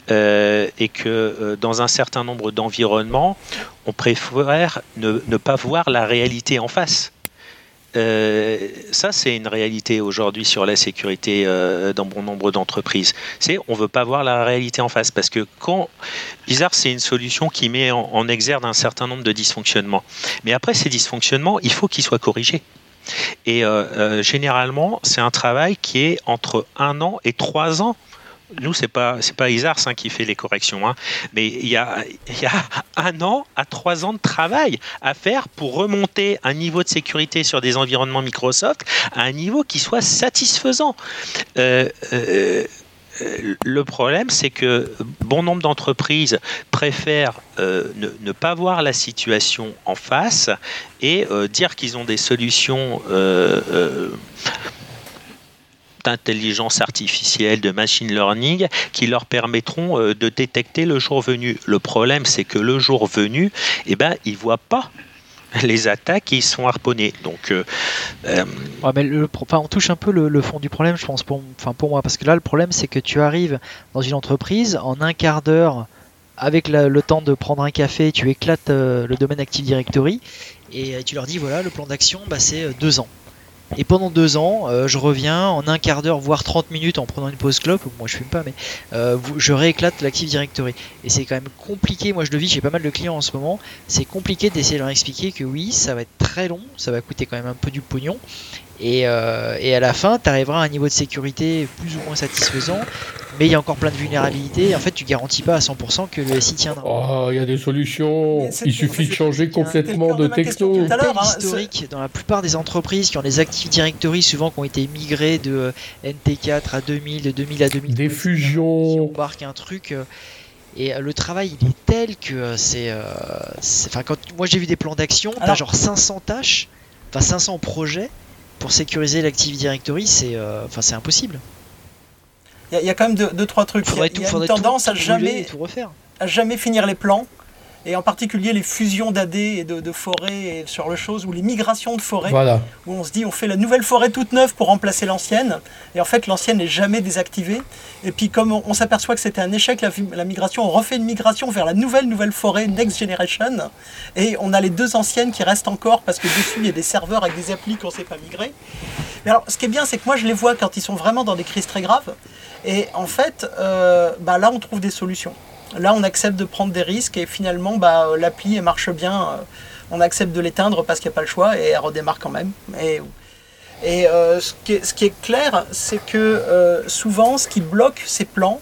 et que dans un certain nombre d'environnements, on préfère ne, pas voir la réalité en face. Euh, ça, c'est une réalité aujourd'hui sur la sécurité euh, dans bon nombre d'entreprises. C'est on veut pas voir la réalité en face parce que bizarre, c'est une solution qui met en, exergue un certain nombre de dysfonctionnements. Mais après ces dysfonctionnements, il faut qu'ils soient corrigés. Et euh, généralement, c'est un travail qui est entre un an et trois ans nous, c'est pas pas Isars hein, qui fait les corrections, hein. mais il y, a, y a un an à trois ans de travail à faire pour remonter un niveau de sécurité sur des environnements Microsoft à un niveau qui soit satisfaisant. Euh, euh, le problème, c'est que bon nombre d'entreprises préfèrent euh, ne, pas voir la situation en face et dire qu'ils ont des solutions d'intelligence artificielle, de machine learning, qui leur permettront euh, de détecter le jour venu. Le problème, c'est que le jour venu, eh ben, ils ne voient pas les attaques ils sont harponnés. Donc, euh, euh, on touche un peu le, fond du problème, je pense, pour, pour moi, parce que là, le problème, c'est que tu arrives dans une entreprise en un quart d'heure. Avec le temps de prendre un café, tu éclates le domaine Active Directory et tu leur dis voilà, le plan d'action, bah, c'est deux ans. Et pendant deux ans, euh, je reviens en un quart d'heure, voire 30 minutes en prenant une pause clope. Moi, je fume pas, mais euh, je rééclate l'Active Directory. Et c'est quand même compliqué. Moi, je le vis, j'ai pas mal de clients en ce moment. C'est compliqué d'essayer de leur expliquer que oui, ça va être très long, ça va coûter quand même un peu du pognon. Et, euh, et à la fin, tu arriveras à un niveau de sécurité plus ou moins satisfaisant mais il y a encore plein de vulnérabilités. En fait, tu garantis pas à 100% que le SI tiendra. Oh, il y a des solutions. Il suffit de changer complètement de techno. C'est hein, historique dans la plupart des entreprises qui ont des Active Directory, souvent qui ont été migrés de euh, NT4 à 2000, de 2000 à 2000. Des fusions. On embarque un truc. Euh, et le travail, il est tel que c'est. Enfin, quand moi j'ai vu des plans d'action, t'as genre 500 tâches, enfin 500 projets pour sécuriser l'Active Directory, c'est c'est impossible. Il y, a quand même deux, trois trucs. Il y a, une tendance à jamais, à jamais finir les plans, et en particulier les fusions d'AD et de, forêts et sur le chose, ou les migrations de forêts, où on se dit on fait la nouvelle forêt toute neuve pour remplacer l'ancienne, et en fait l'ancienne n'est jamais désactivée. Et puis comme on, s'aperçoit que c'était un échec la, migration, on refait une migration vers la nouvelle nouvelle forêt Next Generation, et on a les deux anciennes qui restent encore parce que dessus il y a des serveurs avec des applis qu'on ne sait pas migrer. Mais alors ce qui est bien, c'est que moi je les vois quand ils sont vraiment dans des crises très graves. Et en fait, euh, bah là, on trouve des solutions. Là, on accepte de prendre des risques et finalement, bah, l'appli, elle marche bien. Euh, on accepte de l'éteindre parce qu'il n'y a pas le choix et elle redémarre quand même. Et, euh, ce, qui est, clair, c'est que souvent, ce qui bloque ces plans,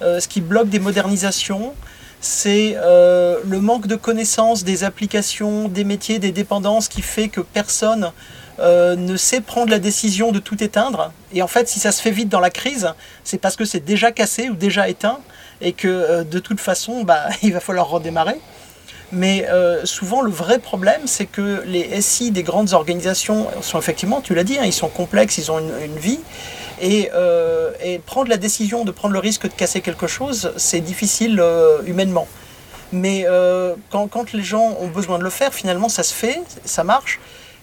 ce qui bloque des modernisations, c'est le manque de connaissances des applications, des métiers, des dépendances qui fait que personne euh, ne sait prendre la décision de tout éteindre. Et en fait, si ça se fait vite dans la crise, c'est parce que c'est déjà cassé ou déjà éteint et que euh, de toute façon, bah, il va falloir redémarrer. Mais euh, souvent, le vrai problème, c'est que les SI des grandes organisations sont effectivement, tu l'as dit, hein, ils sont complexes, ils ont une, vie. Et, prendre la décision de prendre le risque de casser quelque chose, c'est difficile humainement. Mais quand, les gens ont besoin de le faire, finalement, ça se fait, ça marche.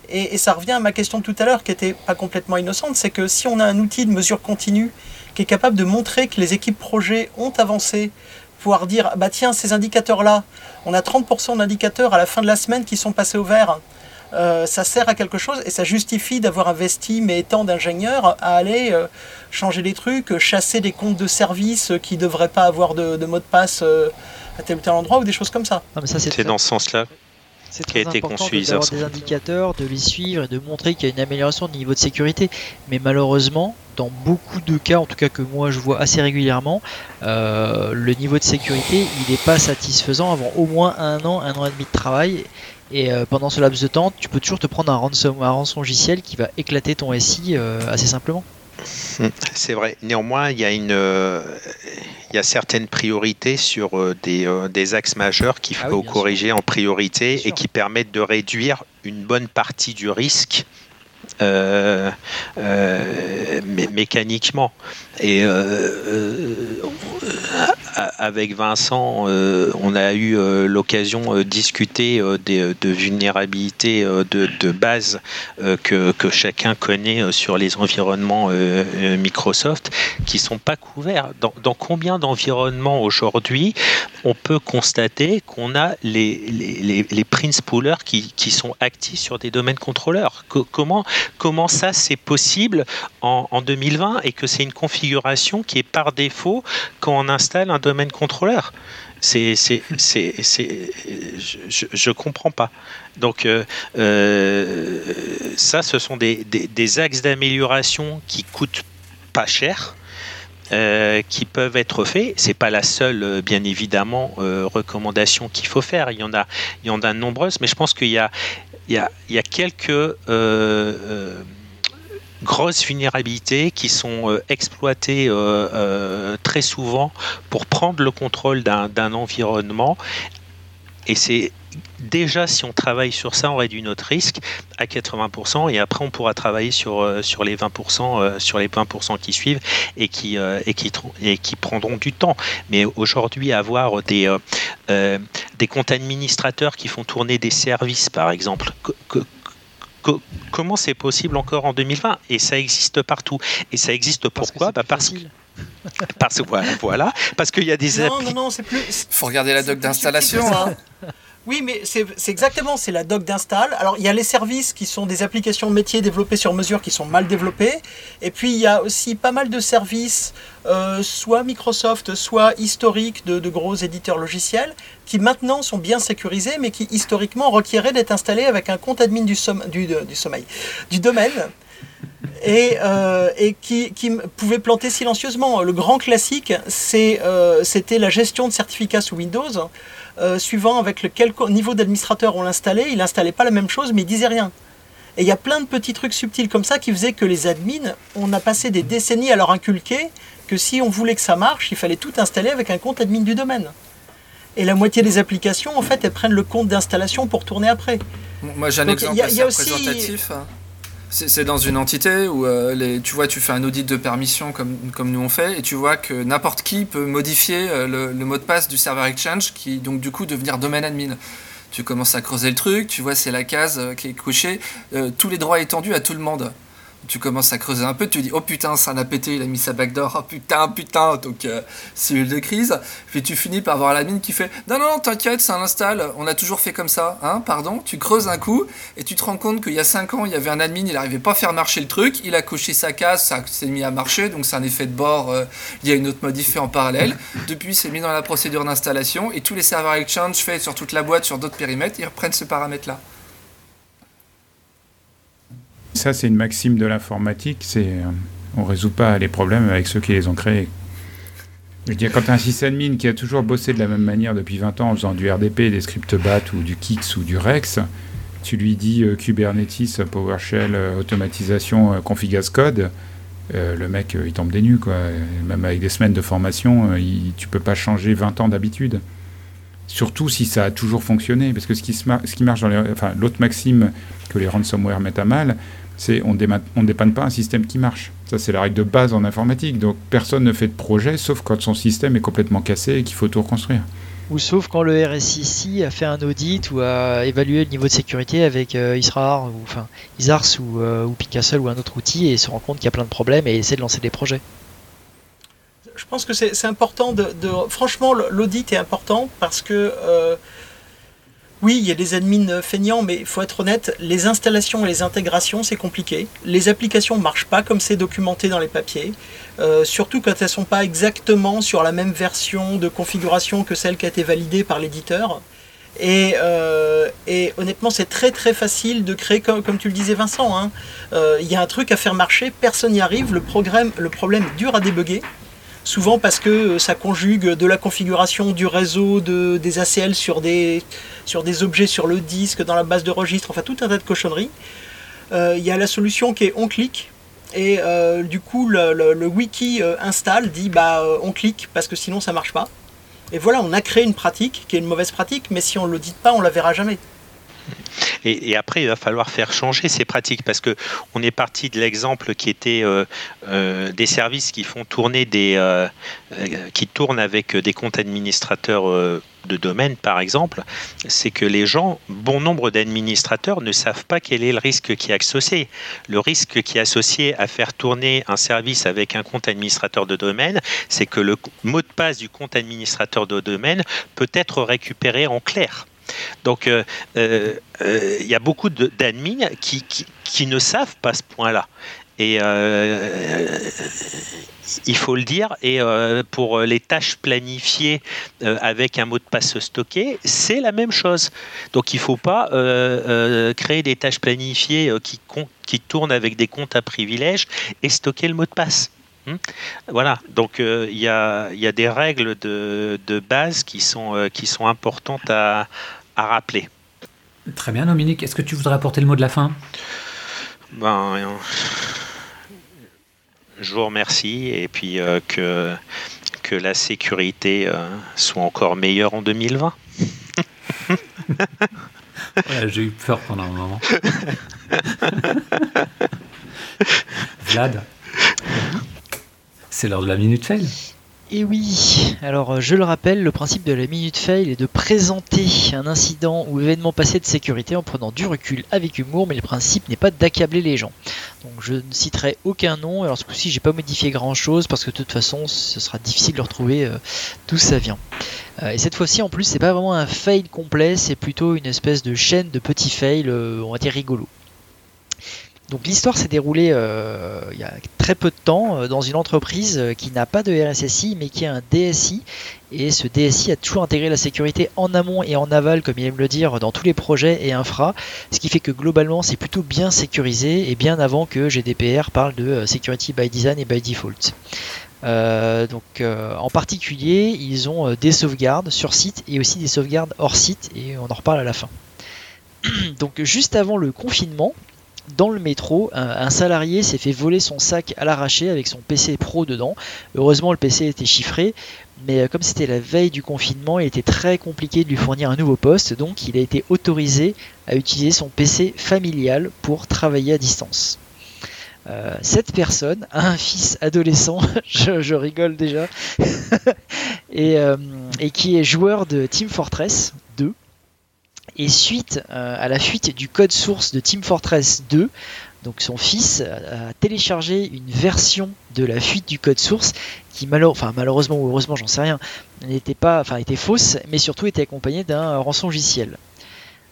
Et, ça revient à ma question de tout à l'heure, qui n'était pas complètement innocente, c'est que si on a un outil de mesure continue qui est capable de montrer que les équipes projets ont avancé, pouvoir dire, bah tiens, ces indicateurs-là, on a 30% d'indicateurs à la fin de la semaine qui sont passés au vert, euh, ça sert à quelque chose et ça justifie d'avoir investi mais tant d'ingénieurs à aller euh, changer des trucs, chasser des comptes de service qui ne devraient pas avoir de, mot de passe euh, à tel ou tel endroit ou des choses comme ça. c'est dans ce sens-là c'est très a été important d'avoir des indicateurs, de les suivre et de montrer qu'il y a une amélioration du niveau de sécurité. Mais malheureusement, dans beaucoup de cas, en tout cas que moi je vois assez régulièrement, euh, le niveau de sécurité il n'est pas satisfaisant avant au moins un an, un an et demi de travail. Et euh, pendant ce laps de temps, tu peux toujours te prendre un rançon, un rançon logiciel qui va éclater ton SI euh, assez simplement. Hmm, c'est vrai. Néanmoins, il y a une, il y a certaines priorités sur euh, des, euh, des, axes majeurs qu'il ah faut corriger en priorité et qui permettent de réduire une bonne partie du risque euh, mécaniquement. Et avec Vincent, on a eu l'occasion de discuter de vulnérabilités de, base que, chacun connaît sur les environnements Microsoft qui sont pas couverts. Dans, combien d'environnements aujourd'hui on peut constater qu'on a les, prince poolers qui, sont actifs sur des domaines contrôleurs? Comment, comment ça c'est possible en 2020 et que c'est une configuration qui est par défaut quand on installe un domaine contrôleur c'est, c'est, c'est, je, ne comprends pas. Donc euh, euh, ça, ce sont des, des, axes d'amélioration qui coûtent pas cher, euh, qui peuvent être faits. C'est pas la seule, bien évidemment, recommandation qu'il faut faire. Il y en a, il y en a nombreuses, mais je pense qu'il y a, il y a, il y a quelques grosses vulnérabilités qui sont exploitées très souvent pour prendre le contrôle d'un environnement. Et c'est déjà, si on travaille sur ça, on réduit notre risque à 80%, et après, on pourra travailler sur, euh, sur les 20%, euh, sur les 20% qui suivent et qui, euh, et, qui, et qui prendront du temps. Mais aujourd'hui, avoir des, des comptes administrateurs qui font tourner des services, par exemple, comment c'est possible encore en 2020 Et ça existe partout. Et ça existe pourquoi? bah Parce que parce voilà, voilà parce qu'il y a des non, non, non, c'est plus. Faut regarder la doc d'installation. Hein. Oui, mais c'est exactement, c'est la doc d'install. Alors, il y a les services qui sont des applications métiers développées sur mesure qui sont mal développées. Et puis, il y a aussi pas mal de services, euh, soit Microsoft, soit historiques de, gros éditeurs logiciels, qui maintenant sont bien sécurisés, mais qui historiquement requéraient d'être installés avec un compte admin du, sommeil, du domaine. Et, euh, qui, pouvait planter silencieusement. Le grand classique, euh, c'était la gestion de certificats sous Windows. Euh, suivant avec lequel niveau d'administrateur on l'installait, il n'installait pas la même chose, mais il disait rien. Et il y a plein de petits trucs subtils comme ça qui faisaient que les admins, on a passé des décennies à leur inculquer que si on voulait que ça marche, il fallait tout installer avec un compte admin du domaine. Et la moitié des applications, en fait, elles prennent le compte d'installation pour tourner après. Moi, j'ai un exemple assez représentatif. C'est dans une entité où euh, tu vois, tu fais un audit de permission comme, nous on fait, et tu vois que n'importe qui peut modifier euh, le, le, mot de passe du serveur Exchange, qui donc du coup devenir domaine admin. Tu commences à creuser le truc, tu vois, c'est la case euh, qui est cochée, tous les droits étendus à tout le monde tu commences à creuser un peu, tu dis oh putain, ça en a pété, il a mis sa backdoor, oh putain, putain, donc euh, cellule de crise. Puis tu finis par voir la mine qui fait non, non, t'inquiète, ça installe, on a toujours fait comme ça, hein, pardon. Tu creuses un coup et tu te rends compte qu'il y a 5 ans, il y avait un admin, il n'arrivait pas à faire marcher le truc, il a coché sa case, ça s'est mis à marcher, donc c'est un effet de bord, euh, il y a une autre modif en parallèle. Depuis, c'est mis dans la procédure d'installation et tous les serveurs Exchange faits sur toute la boîte, sur d'autres périmètres, ils reprennent ce paramètre-là. Ça, c'est une maxime de l'informatique. C'est euh, on résout pas les problèmes avec ceux qui les ont créés. Je veux dire, quand un sysadmin qui a toujours bossé de la même manière depuis 20 ans en faisant du RDP, des scripts BAT ou du Kix ou du Rex, tu lui dis euh, Kubernetes, PowerShell, euh, automatisation, as code, le mec, il tombe des nues. Quoi. Même avec des semaines de formation, il, tu peux pas changer 20 ans d'habitude. Surtout si ça a toujours fonctionné. Parce que ce qui, ce qui marche dans les. Enfin, l'autre maxime que les ransomware mettent à mal, c'est on ne dépanne pas un système qui marche. Ça, c'est la règle de base en informatique. Donc, personne ne fait de projet sauf quand son système est complètement cassé et qu'il faut tout reconstruire. Ou sauf quand le RSIC a fait un audit ou a évalué le niveau de sécurité avec euh, ISRAR, ou enfin ISARS ou, euh, ou un autre outil et se rend compte qu'il y a plein de problèmes et essaie de lancer des projets. Je pense que c'est important de, Franchement, l'audit est important parce que. Euh, oui, il y a des admins feignants, mais il faut être honnête, les installations et les intégrations, c'est compliqué. Les applications ne marchent pas comme c'est documenté dans les papiers, euh, surtout quand elles ne sont pas exactement sur la même version de configuration que celle qui a été validée par l'éditeur. Et, euh, honnêtement, c'est très très facile de créer, comme, tu le disais Vincent, hein. euh, il y a un truc à faire marcher, personne n'y arrive, le, le problème est dur à débugger souvent parce que euh, ça conjugue de la configuration du réseau, de, des ACL sur des, objets sur le disque, dans la base de registre, enfin tout un tas de cochonneries. Euh, il y a la solution qui est on clique. Et euh, du coup, le, wiki installe, dit bah on clique parce que sinon ça marche pas. Et voilà, on a créé une pratique qui est une mauvaise pratique, mais si on ne l'audite pas, on la verra jamais. Et, après, il va falloir faire changer ces pratiques parce que on est parti de l'exemple qui était des services qui font tourner des, qui tournent avec des comptes administrateurs de domaine, par exemple, c'est que les gens, bon nombre d'administrateurs ne savent pas quel est le risque qui est associé. Le risque qui est associé à faire tourner un service avec un compte administrateur de domaine, c'est que le mot de passe du compte administrateur de domaine peut être récupéré en clair. Donc, euh, euh, euh, il y a beaucoup d'admins qui, ne savent pas ce point-là. Et il faut le dire. Et euh, pour les tâches planifiées euh, avec un mot de passe stocké, c'est la même chose. Donc il ne faut pas euh, créer des tâches planifiées qui, qui tournent avec des comptes à privilèges et stocker le mot de passe. Hmm voilà, donc il y, a, y, a, des règles de, de base qui sont, qui sont importantes à, à rappeler. Très bien, Dominique. Est-ce que tu voudrais apporter le mot de la fin? Ben, je vous remercie et puis euh, que, que la sécurité euh, soit encore meilleure en 2020. J'ai eu peur pendant un moment. Vlad, c'est l'heure de la minute fail. Et oui, alors euh, je le rappelle, le principe de la minute fail est de présenter un incident ou événement passé de sécurité en prenant du recul avec humour, mais le principe n'est pas d'accabler les gens. Donc je ne citerai aucun nom, alors ce coup-ci j'ai pas modifié grand chose parce que de toute façon ce sera difficile de retrouver euh, d'où ça vient. Euh, et cette fois-ci en plus c'est pas vraiment un fail complet, c'est plutôt une espèce de chaîne de petits fails, on va dire rigolo. Donc l'histoire s'est déroulée euh, il y a très peu de temps euh, dans une entreprise euh, qui n'a pas de RSSI mais qui a un DSI et ce DSI a toujours intégré la sécurité en amont et en aval comme il aime le dire dans tous les projets et infra ce qui fait que globalement c'est plutôt bien sécurisé et bien avant que GDPR parle de security by design et by default. donc en particulier ils ont des sauvegardes sur site et aussi des sauvegardes hors site et on en reparle à la fin. donc juste avant le confinement, dans le métro, un, salarié s'est fait voler son sac à l'arraché avec son PC pro dedans. Heureusement, le PC était chiffré, mais euh, comme c'était la veille du confinement, il était très compliqué de lui fournir un nouveau poste, donc il a été autorisé à utiliser son PC familial pour travailler à distance. Euh, cette personne a un fils adolescent, je, rigole déjà, euh, et, qui est joueur de Team Fortress 2. Et suite euh, à la fuite du code source de Team Fortress 2, donc son fils a téléchargé une version de la fuite du code source qui malheureusement ou heureusement j'en sais rien n'était pas enfin était fausse mais surtout était accompagnée d'un rançon logiciel.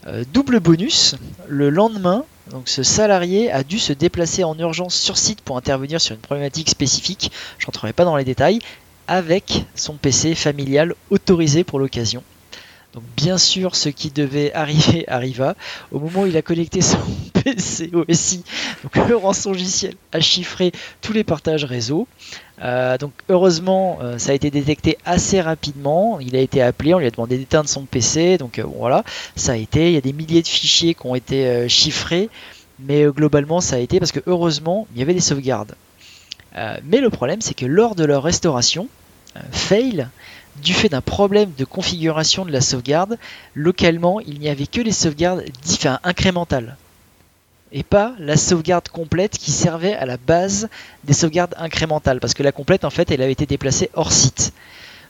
Euh, double bonus, le lendemain, donc ce salarié a dû se déplacer en urgence sur site pour intervenir sur une problématique spécifique, je n'entrerai pas dans les détails, avec son PC familial autorisé pour l'occasion. Donc bien sûr, ce qui devait arriver arriva. Au moment où il a connecté son PC au SI, donc le rançongiciel a chiffré tous les partages réseau. Euh, donc heureusement, euh, ça a été détecté assez rapidement. Il a été appelé, on lui a demandé d'éteindre son PC. Donc euh, voilà, ça a été. Il y a des milliers de fichiers qui ont été chiffrés, mais globalement, ça a été parce que heureusement, il y avait des sauvegardes. mais le problème, c'est que lors de leur restauration, fail, du fait d'un problème de configuration de la sauvegarde, localement, il n'y avait que les sauvegardes incrémentales et pas la sauvegarde complète qui servait à la base des sauvegardes incrémentales parce que la complète en fait elle avait été déplacée hors site.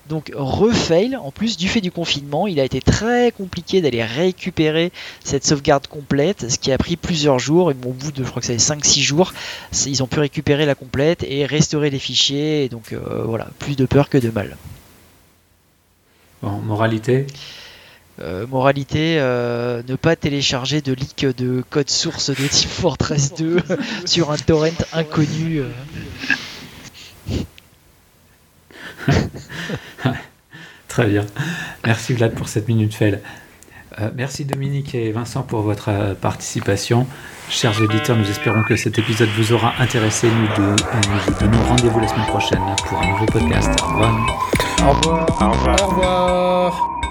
Donc refail, en plus du fait du confinement, il a été très compliqué d'aller récupérer cette sauvegarde complète, ce qui a pris plusieurs jours, et au bout de je crois que ça 5-6 jours, ils ont pu récupérer la complète et restaurer les fichiers, donc euh, voilà, plus de peur que de mal moralité euh, moralité, euh, ne pas télécharger de leak de code source de Team Fortress 2 sur un torrent inconnu. Euh. Très bien. Merci Vlad pour cette minute fail. merci Dominique et Vincent pour votre participation. Chers auditeurs, nous espérons que cet épisode vous aura intéressé. Nous, nous donnons rendez-vous la semaine prochaine pour un nouveau podcast. Au revoir. Au revoir. Au revoir. Au revoir.